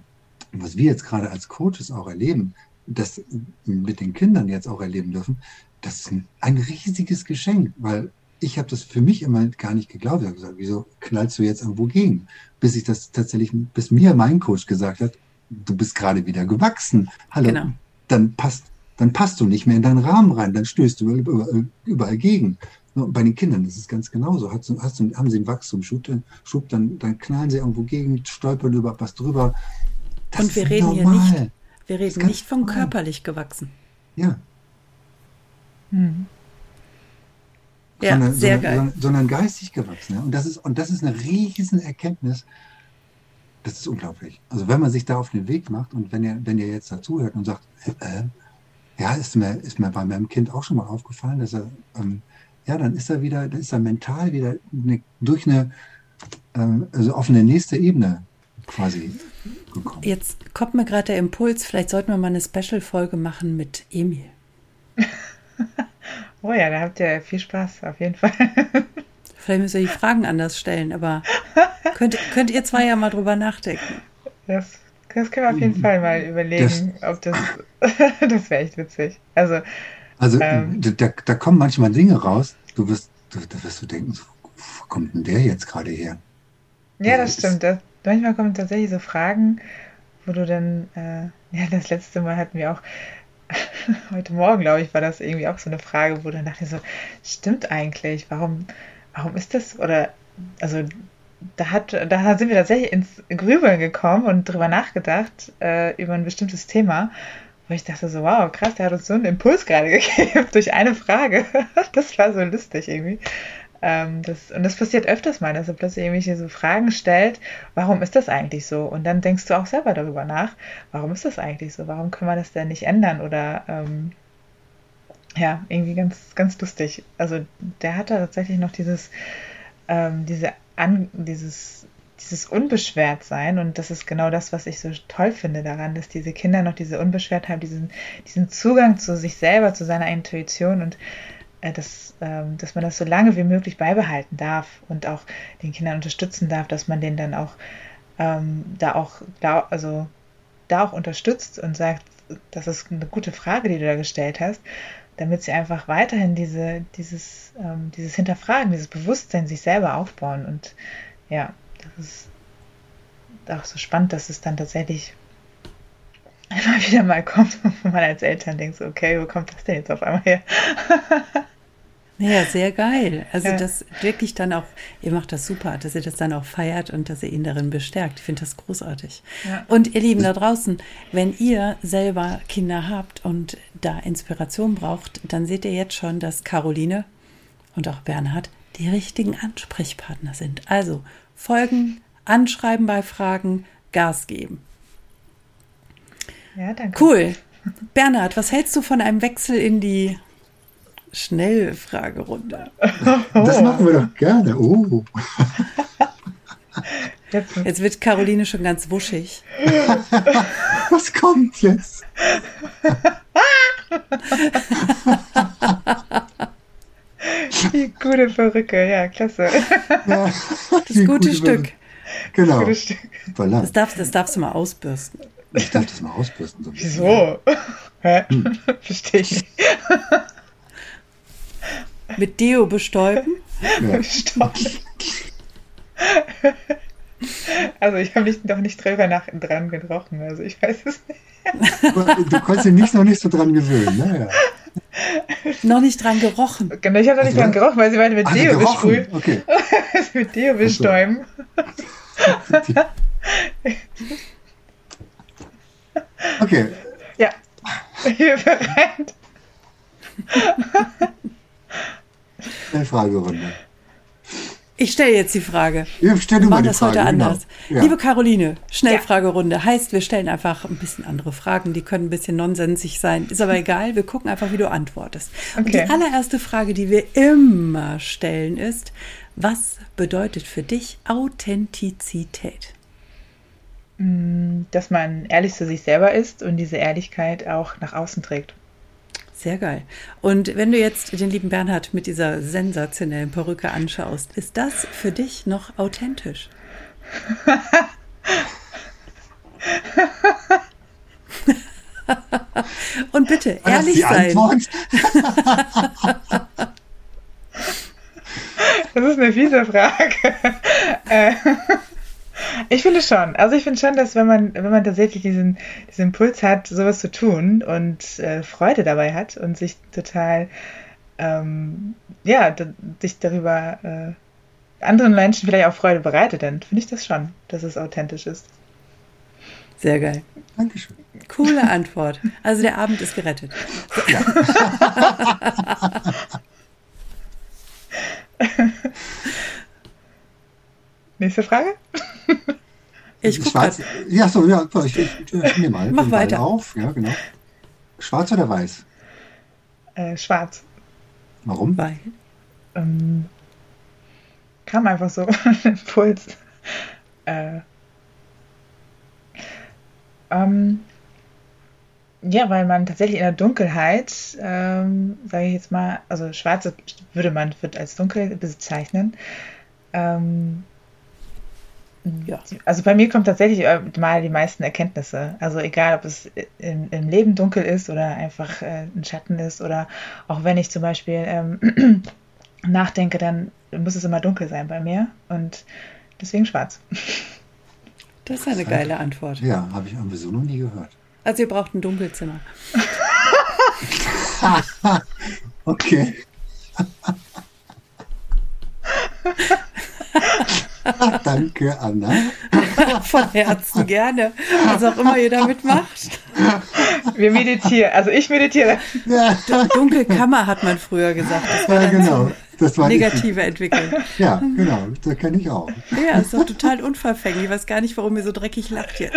C: was wir jetzt gerade als Coaches auch erleben, das mit den Kindern jetzt auch erleben dürfen, das ist ein, ein riesiges Geschenk, weil ich habe das für mich immer gar nicht geglaubt. Ich habe gesagt, wieso knallst du jetzt irgendwo gegen? Bis ich das tatsächlich, bis mir mein Coach gesagt hat, du bist gerade wieder gewachsen. Hallo, genau. dann passt, dann passt du nicht mehr in deinen Rahmen rein, dann stößt du überall, überall gegen. Bei den Kindern ist es ganz genauso. Hast du, hast du, haben sie einen Wachstumsschub, Schub, dann, dann knallen sie irgendwo gegen, stolpern über was drüber.
A: Das Und wir reden normal. hier nicht, wir reden nicht von normal. körperlich gewachsen.
C: Ja.
A: Hm. Ja, sondern, sehr
C: sondern, geil. Sondern, geistig gewachsen. Und das ist, und das ist eine riesen Erkenntnis. Das ist unglaublich. Also wenn man sich da auf den Weg macht und wenn ihr, wenn ihr jetzt dazuhört und sagt, äh, ja, ist mir, ist mir bei meinem Kind auch schon mal aufgefallen, dass er, ähm, ja, dann ist er wieder, dann ist er mental wieder eine, durch eine, ähm, also auf eine nächste Ebene quasi
A: gekommen. Jetzt kommt mir gerade der Impuls, vielleicht sollten wir mal eine Special-Folge machen mit Emil.
B: oh ja, da habt ihr viel Spaß, auf jeden Fall.
A: vielleicht müssen wir die Fragen anders stellen, aber könnt, könnt ihr zwei ja mal drüber nachdenken.
B: Das, das können wir auf jeden Fall mal überlegen, das, ob das, das wäre echt witzig. Also,
C: also ähm, da, da kommen manchmal Dinge raus, du wirst, du, da wirst du denken, wo kommt denn der jetzt gerade her?
B: Ja, also das stimmt. Das, manchmal kommen tatsächlich so Fragen, wo du dann, äh, ja, das letzte Mal hatten wir auch, heute Morgen, glaube ich, war das irgendwie auch so eine Frage, wo dann dachte ich so, stimmt eigentlich, warum, warum ist das, oder, also, da hat, da sind wir tatsächlich ins Grübeln gekommen und drüber nachgedacht, äh, über ein bestimmtes Thema, wo ich dachte so, wow, krass, der hat uns so einen Impuls gerade gegeben durch eine Frage. das war so lustig irgendwie. Ähm, das, und das passiert öfters mal, dass er plötzlich irgendwelche so Fragen stellt, warum ist das eigentlich so? Und dann denkst du auch selber darüber nach, warum ist das eigentlich so? Warum können wir das denn nicht ändern? Oder ähm, ja, irgendwie ganz, ganz lustig. Also der hatte tatsächlich noch dieses, ähm, diese An dieses, dieses Unbeschwertsein und das ist genau das, was ich so toll finde daran, dass diese Kinder noch diese Unbeschwertheit, diesen, diesen Zugang zu sich selber, zu seiner Intuition und dass, ähm, dass man das so lange wie möglich beibehalten darf und auch den Kindern unterstützen darf, dass man den dann auch ähm, da auch also da auch unterstützt und sagt, das ist eine gute Frage, die du da gestellt hast, damit sie einfach weiterhin diese, dieses, ähm, dieses Hinterfragen, dieses Bewusstsein sich selber aufbauen. Und ja, das ist auch so spannend, dass es dann tatsächlich immer wieder mal kommt, wo man als Eltern denkt, okay, wo kommt das denn jetzt auf einmal her?
A: Ja, sehr geil. Also ja. das wirklich dann auch, ihr macht das super, dass ihr das dann auch feiert und dass ihr ihn darin bestärkt. Ich finde das großartig. Ja. Und ihr Lieben da draußen, wenn ihr selber Kinder habt und da Inspiration braucht, dann seht ihr jetzt schon, dass Caroline und auch Bernhard die richtigen Ansprechpartner sind. Also folgen, anschreiben bei Fragen, Gas geben.
B: Ja, danke.
A: Cool. Bernhard, was hältst du von einem Wechsel in die Schnellfragerunde?
C: Das machen wir doch gerne. Oh.
A: Jetzt wird Caroline schon ganz wuschig.
C: Was kommt jetzt?
B: Die gute Perücke, ja, klasse.
A: Ja, das gute, gute Stück.
C: Genau. Das,
A: das, darfst, das darfst du mal ausbürsten.
C: Ich darf das mal ausbürsten. So
B: Wieso? Hm. Verstehe ich nicht.
A: Mit Deo bestäuben?
B: Ja. Also ich habe nicht, noch nicht drüber nach, dran gerochen, also ich weiß es nicht.
C: Du konntest dich nicht noch nicht so dran gewöhnen, ne?
A: Ja. Noch nicht dran gerochen.
B: Genau, ich habe noch nicht also, dran gerochen, weil sie meinte mit Ach, Deo besprühen.
C: Okay.
B: mit Deo bestäuben.
C: okay.
B: Ja. Hier bereit.
C: Eine Fragerunde.
A: Ich stelle jetzt die Frage.
C: Ja, stell du
A: wir
C: machen
A: das
C: Frage,
A: heute anders.
C: Genau. Ja.
A: Liebe Caroline, Schnellfragerunde. Ja. Heißt, wir stellen einfach ein bisschen andere Fragen. Die können ein bisschen nonsensig sein. Ist aber egal. Wir gucken einfach, wie du antwortest. Okay. Und die allererste Frage, die wir immer stellen, ist: Was bedeutet für dich Authentizität?
B: Mm, dass man ehrlich zu sich selber ist und diese Ehrlichkeit auch nach außen trägt.
A: Sehr geil. Und wenn du jetzt den lieben Bernhard mit dieser sensationellen Perücke anschaust, ist das für dich noch authentisch? Und bitte
C: War
A: ehrlich sein.
B: Das ist eine fiese Frage. Ich finde schon. Also ich finde schon, dass wenn man, wenn man tatsächlich diesen, diesen Impuls hat, sowas zu tun und äh, Freude dabei hat und sich total, ähm, ja, sich darüber äh, anderen Menschen vielleicht auch Freude bereitet, dann finde ich das schon, dass es authentisch ist.
A: Sehr geil.
C: Dankeschön.
A: Coole Antwort. Also der Abend ist gerettet. Ja.
B: Nächste Frage?
A: Ich gucke
C: Schwarz. Ja, so, ja, ich, ich, ich nehme mal.
A: Mach weiter.
C: auf. Ja, genau. Schwarz oder weiß?
B: Äh, schwarz.
C: Warum?
A: Weil.
B: Ähm, kam einfach so Impuls. Äh, ähm, ja, weil man tatsächlich in der Dunkelheit, ähm, sage ich jetzt mal, also schwarz würde man wird als dunkel bezeichnen. Ähm, ja. Also bei mir kommt tatsächlich äh, mal die meisten Erkenntnisse. Also egal, ob es im, im Leben dunkel ist oder einfach äh, ein Schatten ist oder auch wenn ich zum Beispiel ähm, nachdenke, dann muss es immer dunkel sein bei mir und deswegen schwarz.
A: Das ist eine geile Antwort.
C: Ja, habe ich irgendwie so noch nie gehört.
A: Also ihr braucht ein Dunkelzimmer.
C: okay. Danke, Anna.
A: Von Herzen gerne. Was auch immer ihr damit macht.
B: Wir meditieren. Also ich meditiere.
C: Ja.
A: Dunkelkammer hat man früher gesagt. Das war
C: ja, genau. Das war
A: negative Entwicklung.
C: Ja, genau. Das kenne ich auch.
A: Ja, ist doch total unverfänglich. Ich weiß gar nicht, warum ihr so dreckig lacht jetzt.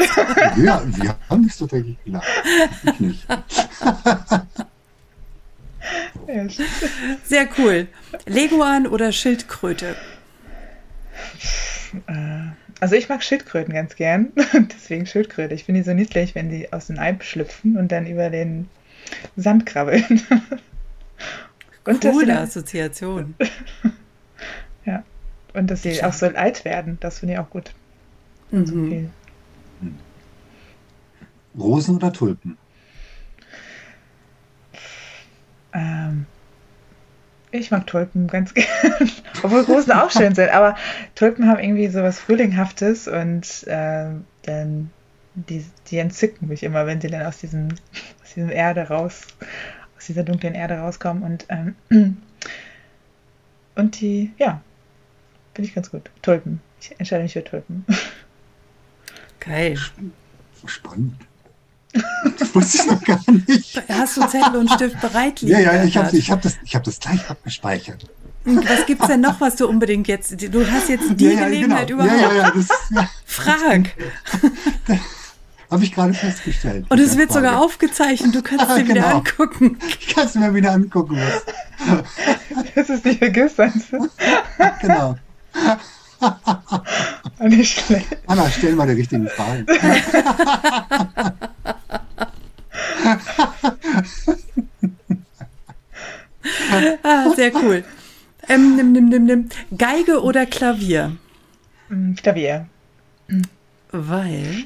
C: Ja, wir haben nicht so dreckig gelacht. Ich nicht.
A: Sehr cool. Leguan oder Schildkröte?
B: Äh, also ich mag Schildkröten ganz gern. Deswegen Schildkröte. Ich finde die so niedlich, wenn die aus dem Ei schlüpfen und dann über den Sand krabbeln.
A: Und Coole dann, Assoziation.
B: ja. Und dass sie Schau. auch so alt werden, das finde ich auch gut. Mhm. Viel.
C: Rosen oder Tulpen?
B: Ähm, ich mag Tulpen ganz gerne. Obwohl Rosen auch schön sind, aber Tulpen haben irgendwie so was Frühlinghaftes und äh, dann die, die entzücken mich immer, wenn sie dann aus diesem, aus diesem Erde raus, aus dieser dunklen Erde rauskommen und ähm, und die, ja, finde ich ganz gut. Tulpen. Ich entscheide mich für Tulpen.
A: Geil.
C: Spannend. Das wusste ich noch gar nicht.
A: Hast du Zettel und Stift bereit
C: liegen? Ja, ja, ich habe ich hab das, hab das gleich abgespeichert.
A: Was gibt es denn noch, was du unbedingt jetzt. Du hast jetzt die ja, ja, Gelegenheit
C: genau.
A: überhaupt.
C: Ja, ja, das, ja.
A: Frag.
C: Habe ich gerade festgestellt.
A: Und es wird Frage. sogar aufgezeichnet. Du kannst es dir wieder genau. angucken.
C: Ich kann es mir wieder angucken. Was.
B: Das ist nicht vergisst.
C: genau.
B: Nicht schlecht.
C: Anna, stell mal die richtigen Fragen.
A: Ah, sehr cool. Ähm, nimm, nimm, nimm, nimm. Geige oder Klavier?
B: Mm, Klavier.
A: Weil?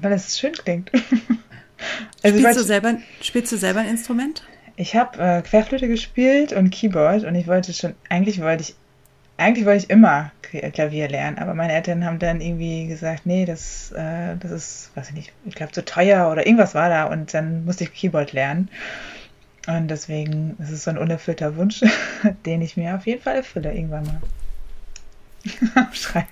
B: Weil es schön klingt.
A: also spielst, du selber, spielst du selber ein Instrument?
B: Ich habe äh, Querflöte gespielt und Keyboard und ich wollte schon, eigentlich wollte ich, eigentlich wollte ich immer Klavier lernen, aber meine Eltern haben dann irgendwie gesagt, nee, das, äh, das ist, weiß ich nicht, ich glaube zu teuer oder irgendwas war da und dann musste ich Keyboard lernen. Und deswegen ist es so ein unerfüllter Wunsch, den ich mir auf jeden Fall erfülle irgendwann mal. Schrei.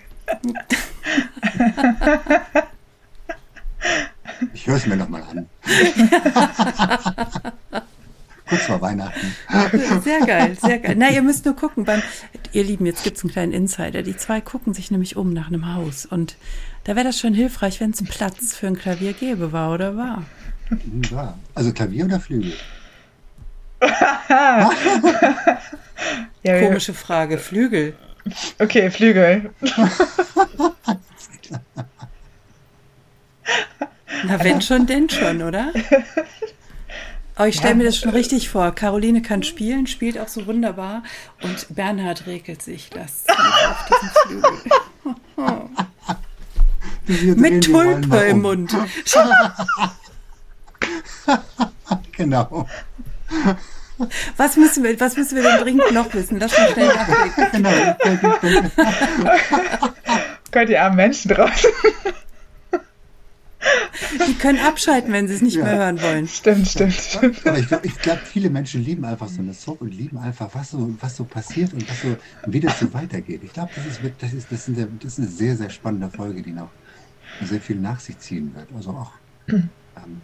C: Ich höre es mir nochmal an. Kurz vor Weihnachten.
A: Sehr geil, sehr geil. Na, ihr müsst nur gucken. Beim, ihr Lieben, jetzt gibt es einen kleinen Insider. Die zwei gucken sich nämlich um nach einem Haus. Und da wäre das schon hilfreich, wenn es Platz für ein Klavier gäbe, war oder war?
C: War. Also Klavier oder Flügel?
A: ja, Komische Frage. Flügel.
B: Okay, Flügel.
A: Na, wenn schon, denn schon, oder? Aber oh, ich stelle ja. mir das schon richtig vor. Caroline kann spielen, spielt auch so wunderbar und Bernhard regelt sich das auf diesen Flügel. Mit Tulpe im Mund.
C: genau.
A: Was müssen, wir, was müssen wir denn dringend noch wissen? Lass mal schnell nachdenken. Genau.
B: Gott, die armen Menschen draußen.
A: Die können abschalten, wenn sie es nicht ja. mehr hören wollen.
B: Stimmt, stimmt, stimmt.
C: Aber ich glaube, glaub, viele Menschen lieben einfach so eine Soap und lieben einfach, was so, was so passiert und was so, wie das so weitergeht. Ich glaube, das ist, das, ist, das, ist eine, das ist eine sehr, sehr spannende Folge, die noch sehr viel nach sich ziehen wird. Also auch. Ähm,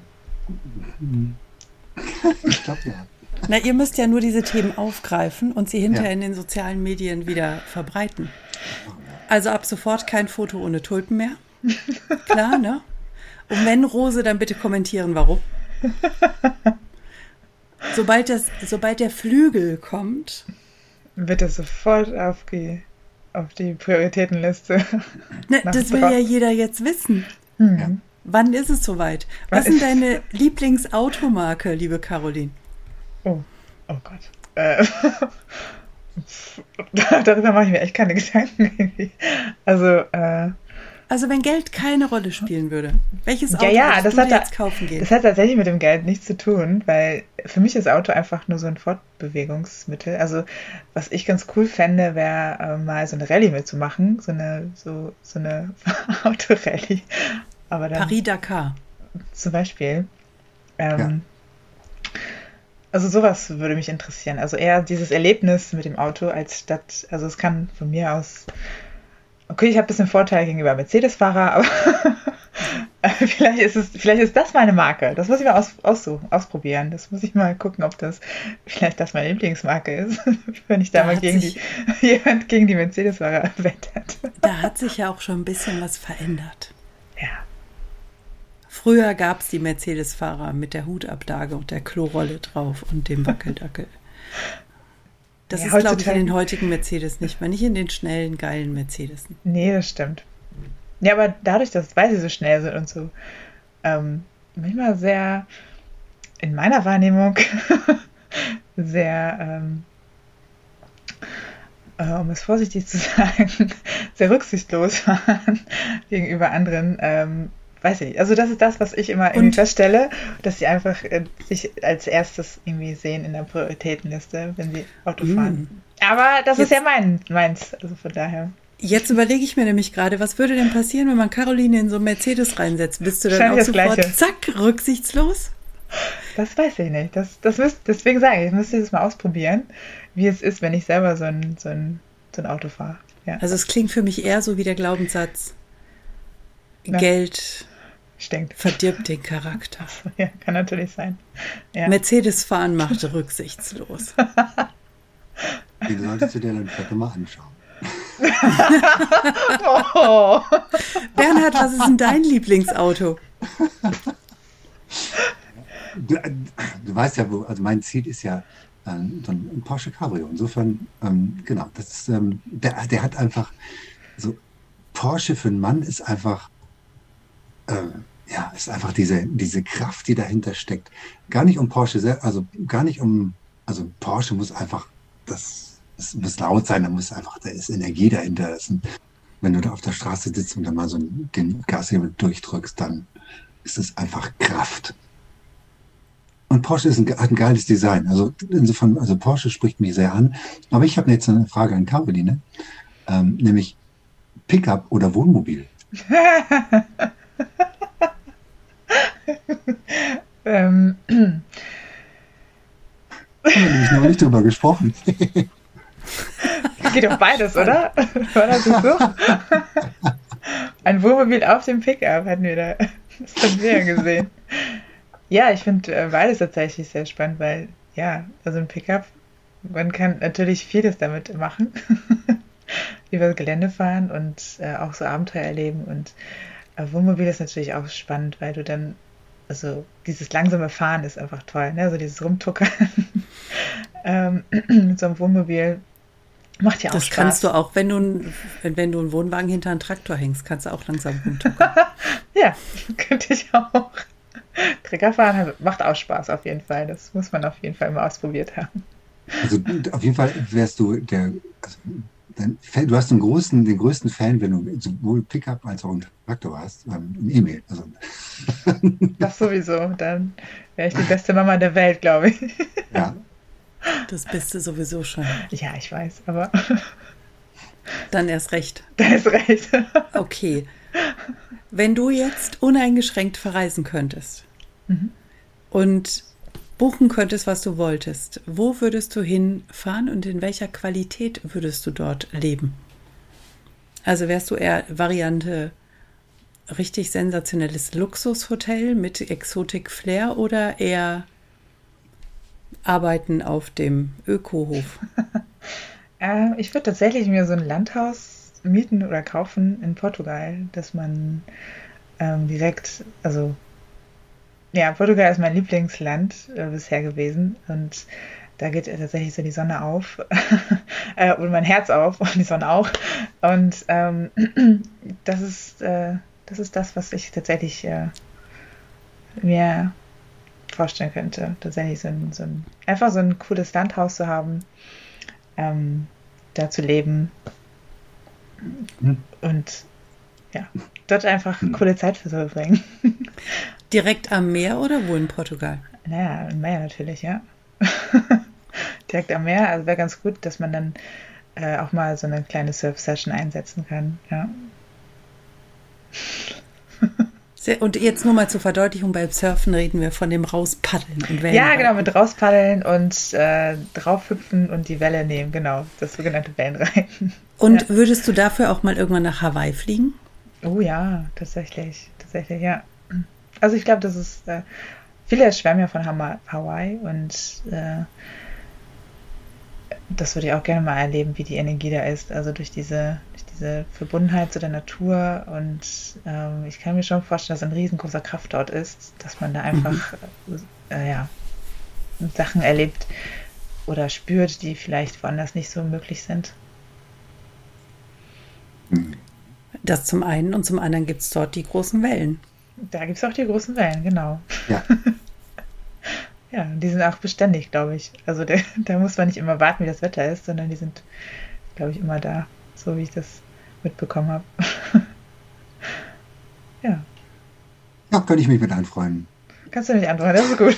A: ich glaube, ja. Na, ihr müsst ja nur diese Themen aufgreifen und sie hinterher ja. in den sozialen Medien wieder verbreiten. Also ab sofort kein Foto ohne Tulpen mehr. Klar, ne? Und wenn Rose, dann bitte kommentieren, warum. Sobald, das, sobald der Flügel kommt,
B: wird es sofort auf die, auf die Prioritätenliste.
A: Ne, das will ja jeder jetzt wissen. Mhm. Wann ist es soweit? Was ist deine Lieblingsautomarke, liebe Caroline?
B: Oh, oh Gott. Äh, darüber mache ich mir echt keine Gedanken. Also, äh,
A: also wenn Geld keine Rolle spielen würde, welches
B: Auto ja, ja, das hat jetzt kaufen gehen? Das hat tatsächlich mit dem Geld nichts zu tun, weil für mich ist Auto einfach nur so ein Fortbewegungsmittel. Also was ich ganz cool fände, wäre äh, mal so eine Rallye mitzumachen, so eine so so eine Autorallye.
A: Aber dann Paris Dakar
B: zum Beispiel. Ähm, ja. Also sowas würde mich interessieren. Also eher dieses Erlebnis mit dem Auto als statt. Also es kann von mir aus Okay, ich habe ein bisschen Vorteil gegenüber Mercedes-Fahrer, aber vielleicht, ist es, vielleicht ist das meine Marke. Das muss ich mal aus, aussuchen, ausprobieren. Das muss ich mal gucken, ob das vielleicht das meine Lieblingsmarke ist, wenn ich da, da mal gegen die, jemand gegen die Mercedes-Fahrer wettert.
A: Da hat sich ja auch schon ein bisschen was verändert.
B: Ja.
A: Früher gab es die Mercedes-Fahrer mit der Hutablage und der Klorolle drauf und dem Wackeldackel. Das ja, ist, glaube ich, in den heutigen Mercedes nicht mehr. Nicht in den schnellen, geilen Mercedes.
B: Nee, das stimmt. Ja, aber dadurch, dass weil sie so schnell sind und so, ähm, manchmal sehr, in meiner Wahrnehmung, sehr, ähm, äh, um es vorsichtig zu sagen, sehr rücksichtslos waren gegenüber anderen, ähm, weiß ich nicht. Also das ist das, was ich immer irgendwie feststelle, dass sie einfach äh, sich als erstes irgendwie sehen in der Prioritätenliste, wenn sie Auto mm. fahren. Aber das Jetzt, ist ja mein, meins, also von daher.
A: Jetzt überlege ich mir nämlich gerade, was würde denn passieren, wenn man Caroline in so einen Mercedes reinsetzt? Bist du dann auch sofort, Gleiche. zack, rücksichtslos?
B: Das weiß ich nicht. Das, das müsst, deswegen sage ich, ich müsste das mal ausprobieren, wie es ist, wenn ich selber so ein, so ein, so ein Auto fahre. Ja.
A: Also es klingt für mich eher so wie der Glaubenssatz, ja. Geld
B: Stinkt.
A: Verdirbt den Charakter.
B: Ja, kann natürlich sein.
A: Ja. Mercedes fahren macht rücksichtslos.
C: Den solltest du dir dann vielleicht mal anschauen.
A: oh. Bernhard, was ist denn dein Lieblingsauto?
C: Du, du, weißt ja, wo, also mein Ziel ist ja äh, so ein Porsche Cabrio. Insofern, ähm, genau, das ist, ähm, der, der hat einfach so, Porsche für einen Mann ist einfach, äh, ja, ist einfach diese, diese Kraft, die dahinter steckt. Gar nicht um Porsche, also gar nicht um, also Porsche muss einfach, das, das muss laut sein, da muss einfach, da ist Energie dahinter. Ist ein, wenn du da auf der Straße sitzt und dann mal so den Gashebel durchdrückst, dann ist es einfach Kraft. Und Porsche ist ein, hat ein geiles Design. Also insofern, also Porsche spricht mich sehr an. Aber ich habe jetzt eine Frage an Caroline, ähm, nämlich Pickup oder Wohnmobil? ähm. Haben wir nämlich noch nicht drüber gesprochen.
B: Geht doch beides, oder? War das so? Ein Wohnmobil auf dem Pickup hatten wir da. Das haben wir ja gesehen. Ja, ich finde äh, beides tatsächlich sehr spannend, weil, ja, also ein Pickup, man kann natürlich vieles damit machen. Über das Gelände fahren und äh, auch so Abenteuer erleben. Und äh, Wohnmobil ist natürlich auch spannend, weil du dann, also dieses langsame Fahren ist einfach toll, ne? Also dieses Rumtuckern ähm, mit so einem Wohnmobil Macht ja auch
A: das
B: Spaß.
A: kannst du auch, wenn du, wenn, wenn du einen Wohnwagen hinter einen Traktor hängst, kannst du auch langsam rumtuckern.
B: ja, könnte ich auch. Treckerfahren macht auch Spaß auf jeden Fall. Das muss man auf jeden Fall mal ausprobiert haben.
C: Also auf jeden Fall wärst du der, also, du hast den großen, den größten Fan, wenn du sowohl Pickup als auch einen Traktor hast, ähm, ein E-Mail. Also.
B: Das sowieso. Dann wäre ich die beste Mama der Welt, glaube ich.
C: Ja,
A: das bist du sowieso schon.
B: Ja, ich weiß, aber.
A: Dann erst recht.
B: Dann erst recht.
A: Okay. Wenn du jetzt uneingeschränkt verreisen könntest mhm. und buchen könntest, was du wolltest, wo würdest du hinfahren und in welcher Qualität würdest du dort leben? Also wärst du eher Variante richtig sensationelles Luxushotel mit Exotik Flair oder eher arbeiten auf dem Ökohof?
B: äh, ich würde tatsächlich mir so ein Landhaus mieten oder kaufen in Portugal, dass man ähm, direkt, also ja, Portugal ist mein Lieblingsland äh, bisher gewesen und da geht tatsächlich so die Sonne auf äh, und mein Herz auf und die Sonne auch. Und ähm, das ist äh, das ist das, was ich tatsächlich äh, mir vorstellen könnte. Tatsächlich so ein, so ein, einfach so ein cooles Landhaus zu haben, ähm, da zu leben mhm. und ja, dort einfach coole Zeit für zu verbringen.
A: Direkt am Meer oder wo in Portugal?
B: Naja, am Meer natürlich, ja. Direkt am Meer, also wäre ganz gut, dass man dann äh, auch mal so eine kleine Surf-Session einsetzen kann, ja.
A: Sehr, und jetzt nur mal zur Verdeutlichung, beim Surfen reden wir von dem Rauspaddeln
B: und Wellen. Ja, genau, mit Rauspaddeln und äh, draufhüpfen und die Welle nehmen, genau, das sogenannte Wellenreiten.
A: Und ja. würdest du dafür auch mal irgendwann nach Hawaii fliegen?
B: Oh ja, tatsächlich, tatsächlich, ja. Also ich glaube, das ist, äh, viele schwärmen ja von Hawaii und äh, das würde ich auch gerne mal erleben, wie die Energie da ist, also durch diese diese Verbundenheit zu der Natur und ähm, ich kann mir schon vorstellen, dass ein riesengroßer Kraft dort ist, dass man da einfach mhm. äh, ja, Sachen erlebt oder spürt, die vielleicht woanders nicht so möglich sind.
A: Das zum einen und zum anderen gibt es dort die großen Wellen.
B: Da gibt es auch die großen Wellen, genau.
C: Ja.
B: ja, die sind auch beständig, glaube ich. Also da, da muss man nicht immer warten, wie das Wetter ist, sondern die sind, glaube ich, immer da, so wie ich das mitbekommen habe. ja.
C: Ja, könnte ich mich mit anfreunden.
B: Kannst du mich anfreunden, das ist gut.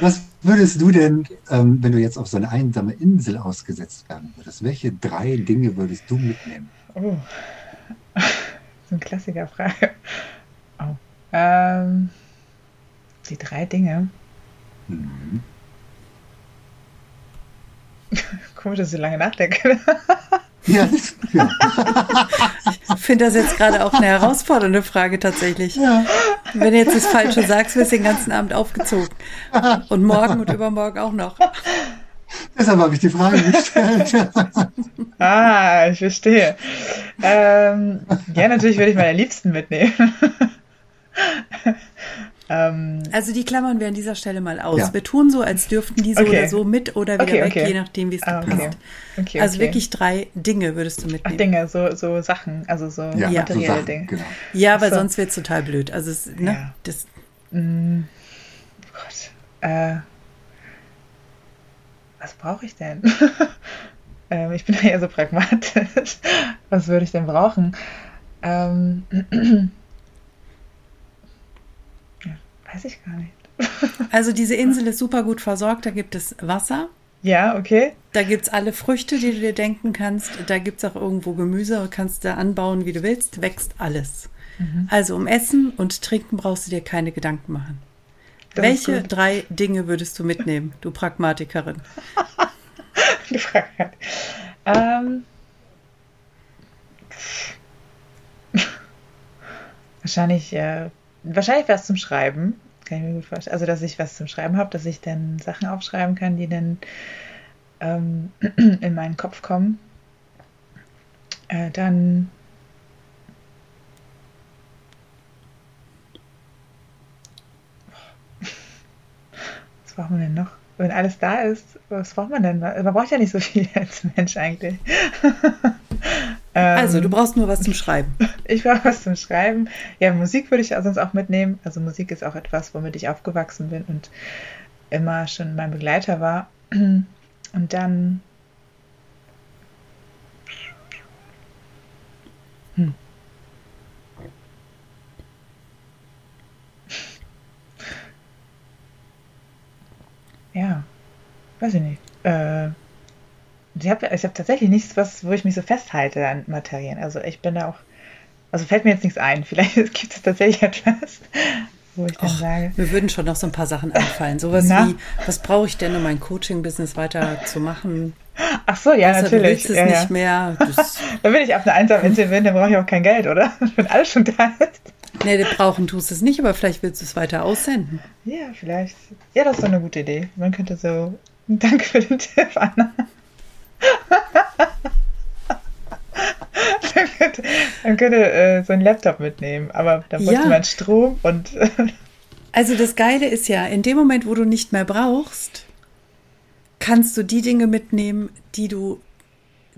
C: Was würdest du denn, ähm, wenn du jetzt auf so eine einsame Insel ausgesetzt werden würdest, welche drei Dinge würdest du mitnehmen?
B: Oh, das ist eine Klassikerfrage. Oh. Ähm, die drei Dinge. Mhm. Komisch, dass ich so lange nachdenke.
C: Ja, ja.
A: Ich finde das jetzt gerade auch eine herausfordernde Frage tatsächlich. Ja. Wenn du jetzt das Falsche sagst, wirst du den ganzen Abend aufgezogen. Und morgen und übermorgen auch noch.
C: Deshalb habe ich die Frage gestellt.
B: ah, ich verstehe. Ähm, ja, natürlich würde ich meine Liebsten mitnehmen.
A: Ähm, also die klammern wir an dieser Stelle mal aus. Ja. Wir tun so, als dürften die so okay. oder so mit oder wieder okay, weg, okay. je nachdem, wie es ah, passt. also wirklich drei Dinge würdest du mitnehmen.
B: Ach, Dinge, so, so Sachen, also so ja, materielle so Dinge. Genau.
A: Ja, weil so. sonst wird es total blöd. Also es, ne, ja. das.
B: Mm, Gott. Äh, was brauche ich denn? Ähm, ich bin ja eher so pragmatisch. Was würde ich denn brauchen? Ähm, weiß ich gar nicht.
A: Also diese Insel ist super gut versorgt. Da gibt es Wasser.
B: Ja, okay.
A: Da gibt es alle Früchte, die du dir denken kannst. Da gibt es auch irgendwo Gemüse. Kannst da anbauen, wie du willst. Wächst alles. Mhm. Also um Essen und Trinken brauchst du dir keine Gedanken machen. Das Welche drei Dinge würdest du mitnehmen, du Pragmatikerin?
B: Die Frage. Ähm, wahrscheinlich, äh, wahrscheinlich was zum Schreiben. Kann ich mir gut vorstellen. Also, dass ich was zum Schreiben habe, dass ich dann Sachen aufschreiben kann, die dann ähm, in meinen Kopf kommen. Äh, dann was braucht man denn noch? wenn alles da ist, was braucht man denn? Man braucht ja nicht so viel als Mensch eigentlich.
A: also, du ähm, brauchst nur was zum Schreiben.
B: Ich brauche was zum Schreiben. Ja, Musik würde ich sonst auch mitnehmen. Also Musik ist auch etwas, womit ich aufgewachsen bin und immer schon mein Begleiter war. Und dann. Hm. Ja, weiß ich nicht. Äh, ich habe ich hab tatsächlich nichts, was, wo ich mich so festhalte an Materien. Also ich bin da auch, also fällt mir jetzt nichts ein. Vielleicht gibt es tatsächlich etwas, wo ich dann Och, sage.
A: Mir würden schon noch so ein paar Sachen einfallen. Sowas Na? wie, was brauche ich denn, um mein Coaching-Business weiter zu machen?
B: Ach so, ja, also, natürlich. Du willst
A: es
B: ja,
A: nicht
B: ja.
A: mehr.
B: dann bin ich auf einer einsamen Insel bin, dann brauche ich auch kein Geld, oder? Wenn alles schon da ist.
A: Nee, du brauchen tust es nicht, aber vielleicht willst du es weiter aussenden.
B: Ja, vielleicht. Ja, das ist doch eine gute Idee. Man könnte so. Danke für den Tipp, Anna. Man könnte, man könnte äh, so einen Laptop mitnehmen, aber da bräuchte ja. man Strom und.
A: also das Geile ist ja, in dem Moment, wo du nicht mehr brauchst, kannst du die Dinge mitnehmen, die du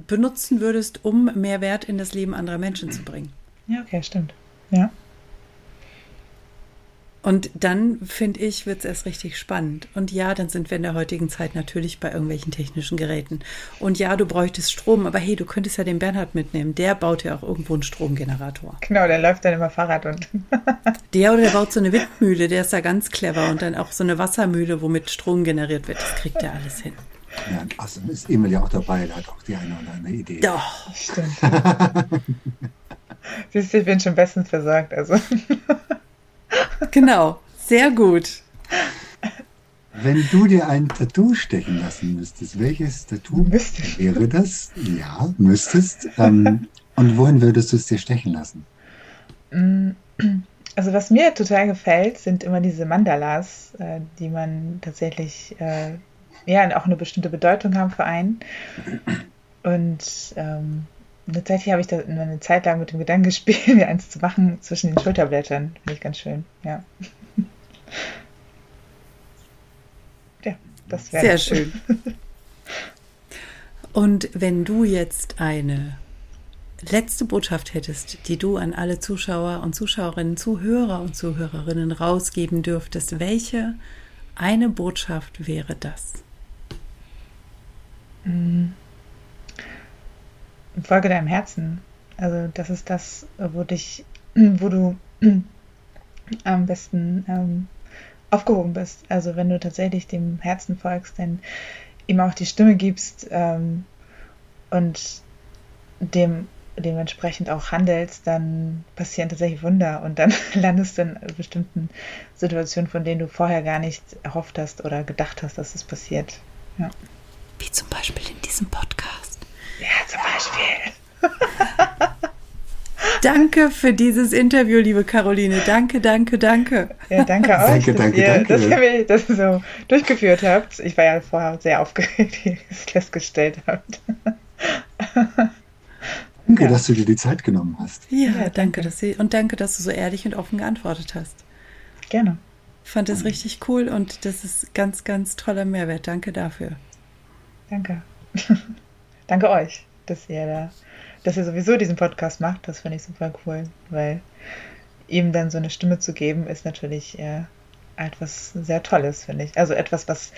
A: benutzen würdest, um mehr Wert in das Leben anderer Menschen zu bringen.
B: Ja, okay, stimmt. Ja.
A: Und dann, finde ich, wird es erst richtig spannend. Und ja, dann sind wir in der heutigen Zeit natürlich bei irgendwelchen technischen Geräten. Und ja, du bräuchtest Strom, aber hey, du könntest ja den Bernhard mitnehmen. Der baut ja auch irgendwo einen Stromgenerator.
B: Genau, der läuft dann immer Fahrrad und.
A: der oder der baut so eine Windmühle, der ist da ganz clever. Und dann auch so eine Wassermühle, womit Strom generiert wird. Das kriegt er alles hin.
C: Ja, außerdem ist Emil ja auch dabei, der hat auch die eine oder andere Idee.
A: Doch.
B: Stimmt. Siehst du, ich bin schon bestens versorgt, also.
A: Genau, sehr gut.
C: Wenn du dir ein Tattoo stechen lassen müsstest, welches Tattoo Müsste. wäre das? Ja, müsstest. Ähm, und wohin würdest du es dir stechen lassen?
B: Mm, also was mir total gefällt, sind immer diese Mandalas, äh, die man tatsächlich äh, ja auch eine bestimmte Bedeutung haben für einen. Und ähm, Tatsächlich habe ich da eine Zeit lang mit dem Gedanken gespielt, mir eins zu machen zwischen den Schulterblättern. Finde ich ganz schön, ja. Ja, das wäre.
A: Sehr schön. Und wenn du jetzt eine letzte Botschaft hättest, die du an alle Zuschauer und Zuschauerinnen, Zuhörer und Zuhörerinnen rausgeben dürftest, welche eine Botschaft wäre das?
B: Mhm folge deinem Herzen. Also das ist das, wo dich, wo du am besten ähm, aufgehoben bist. Also wenn du tatsächlich dem Herzen folgst, dann ihm auch die Stimme gibst ähm, und dem dementsprechend auch handelst, dann passieren tatsächlich Wunder und dann landest du in bestimmten Situationen, von denen du vorher gar nicht erhofft hast oder gedacht hast, dass es passiert. Ja.
A: Wie zum Beispiel in diesem Podcast.
B: Ja, zum Beispiel.
A: danke für dieses Interview, liebe Caroline. Danke, danke, danke.
B: Ja, danke euch,
C: danke,
B: dass,
C: danke,
B: ihr,
C: danke.
B: dass ihr das so durchgeführt habt. Ich war ja vorher sehr aufgeregt, wie ihr es festgestellt habt.
C: Danke, ja. dass du dir die Zeit genommen hast.
A: Ja, ja danke, danke dass sie, und danke, dass du so ehrlich und offen geantwortet hast.
B: Gerne.
A: Ich fand das richtig cool und das ist ganz, ganz toller Mehrwert. Danke dafür.
B: Danke danke euch, dass ihr da, dass ihr sowieso diesen Podcast macht. Das finde ich super cool, weil ihm dann so eine Stimme zu geben, ist natürlich äh, etwas sehr Tolles, finde ich. Also etwas, was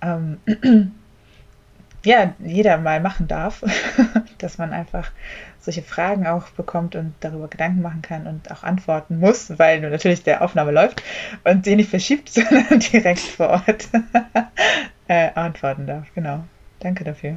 B: ähm, ja, jeder mal machen darf, dass man einfach solche Fragen auch bekommt und darüber Gedanken machen kann und auch antworten muss, weil natürlich der Aufnahme läuft und die nicht verschiebt, sondern direkt vor Ort äh, antworten darf. Genau. Danke dafür.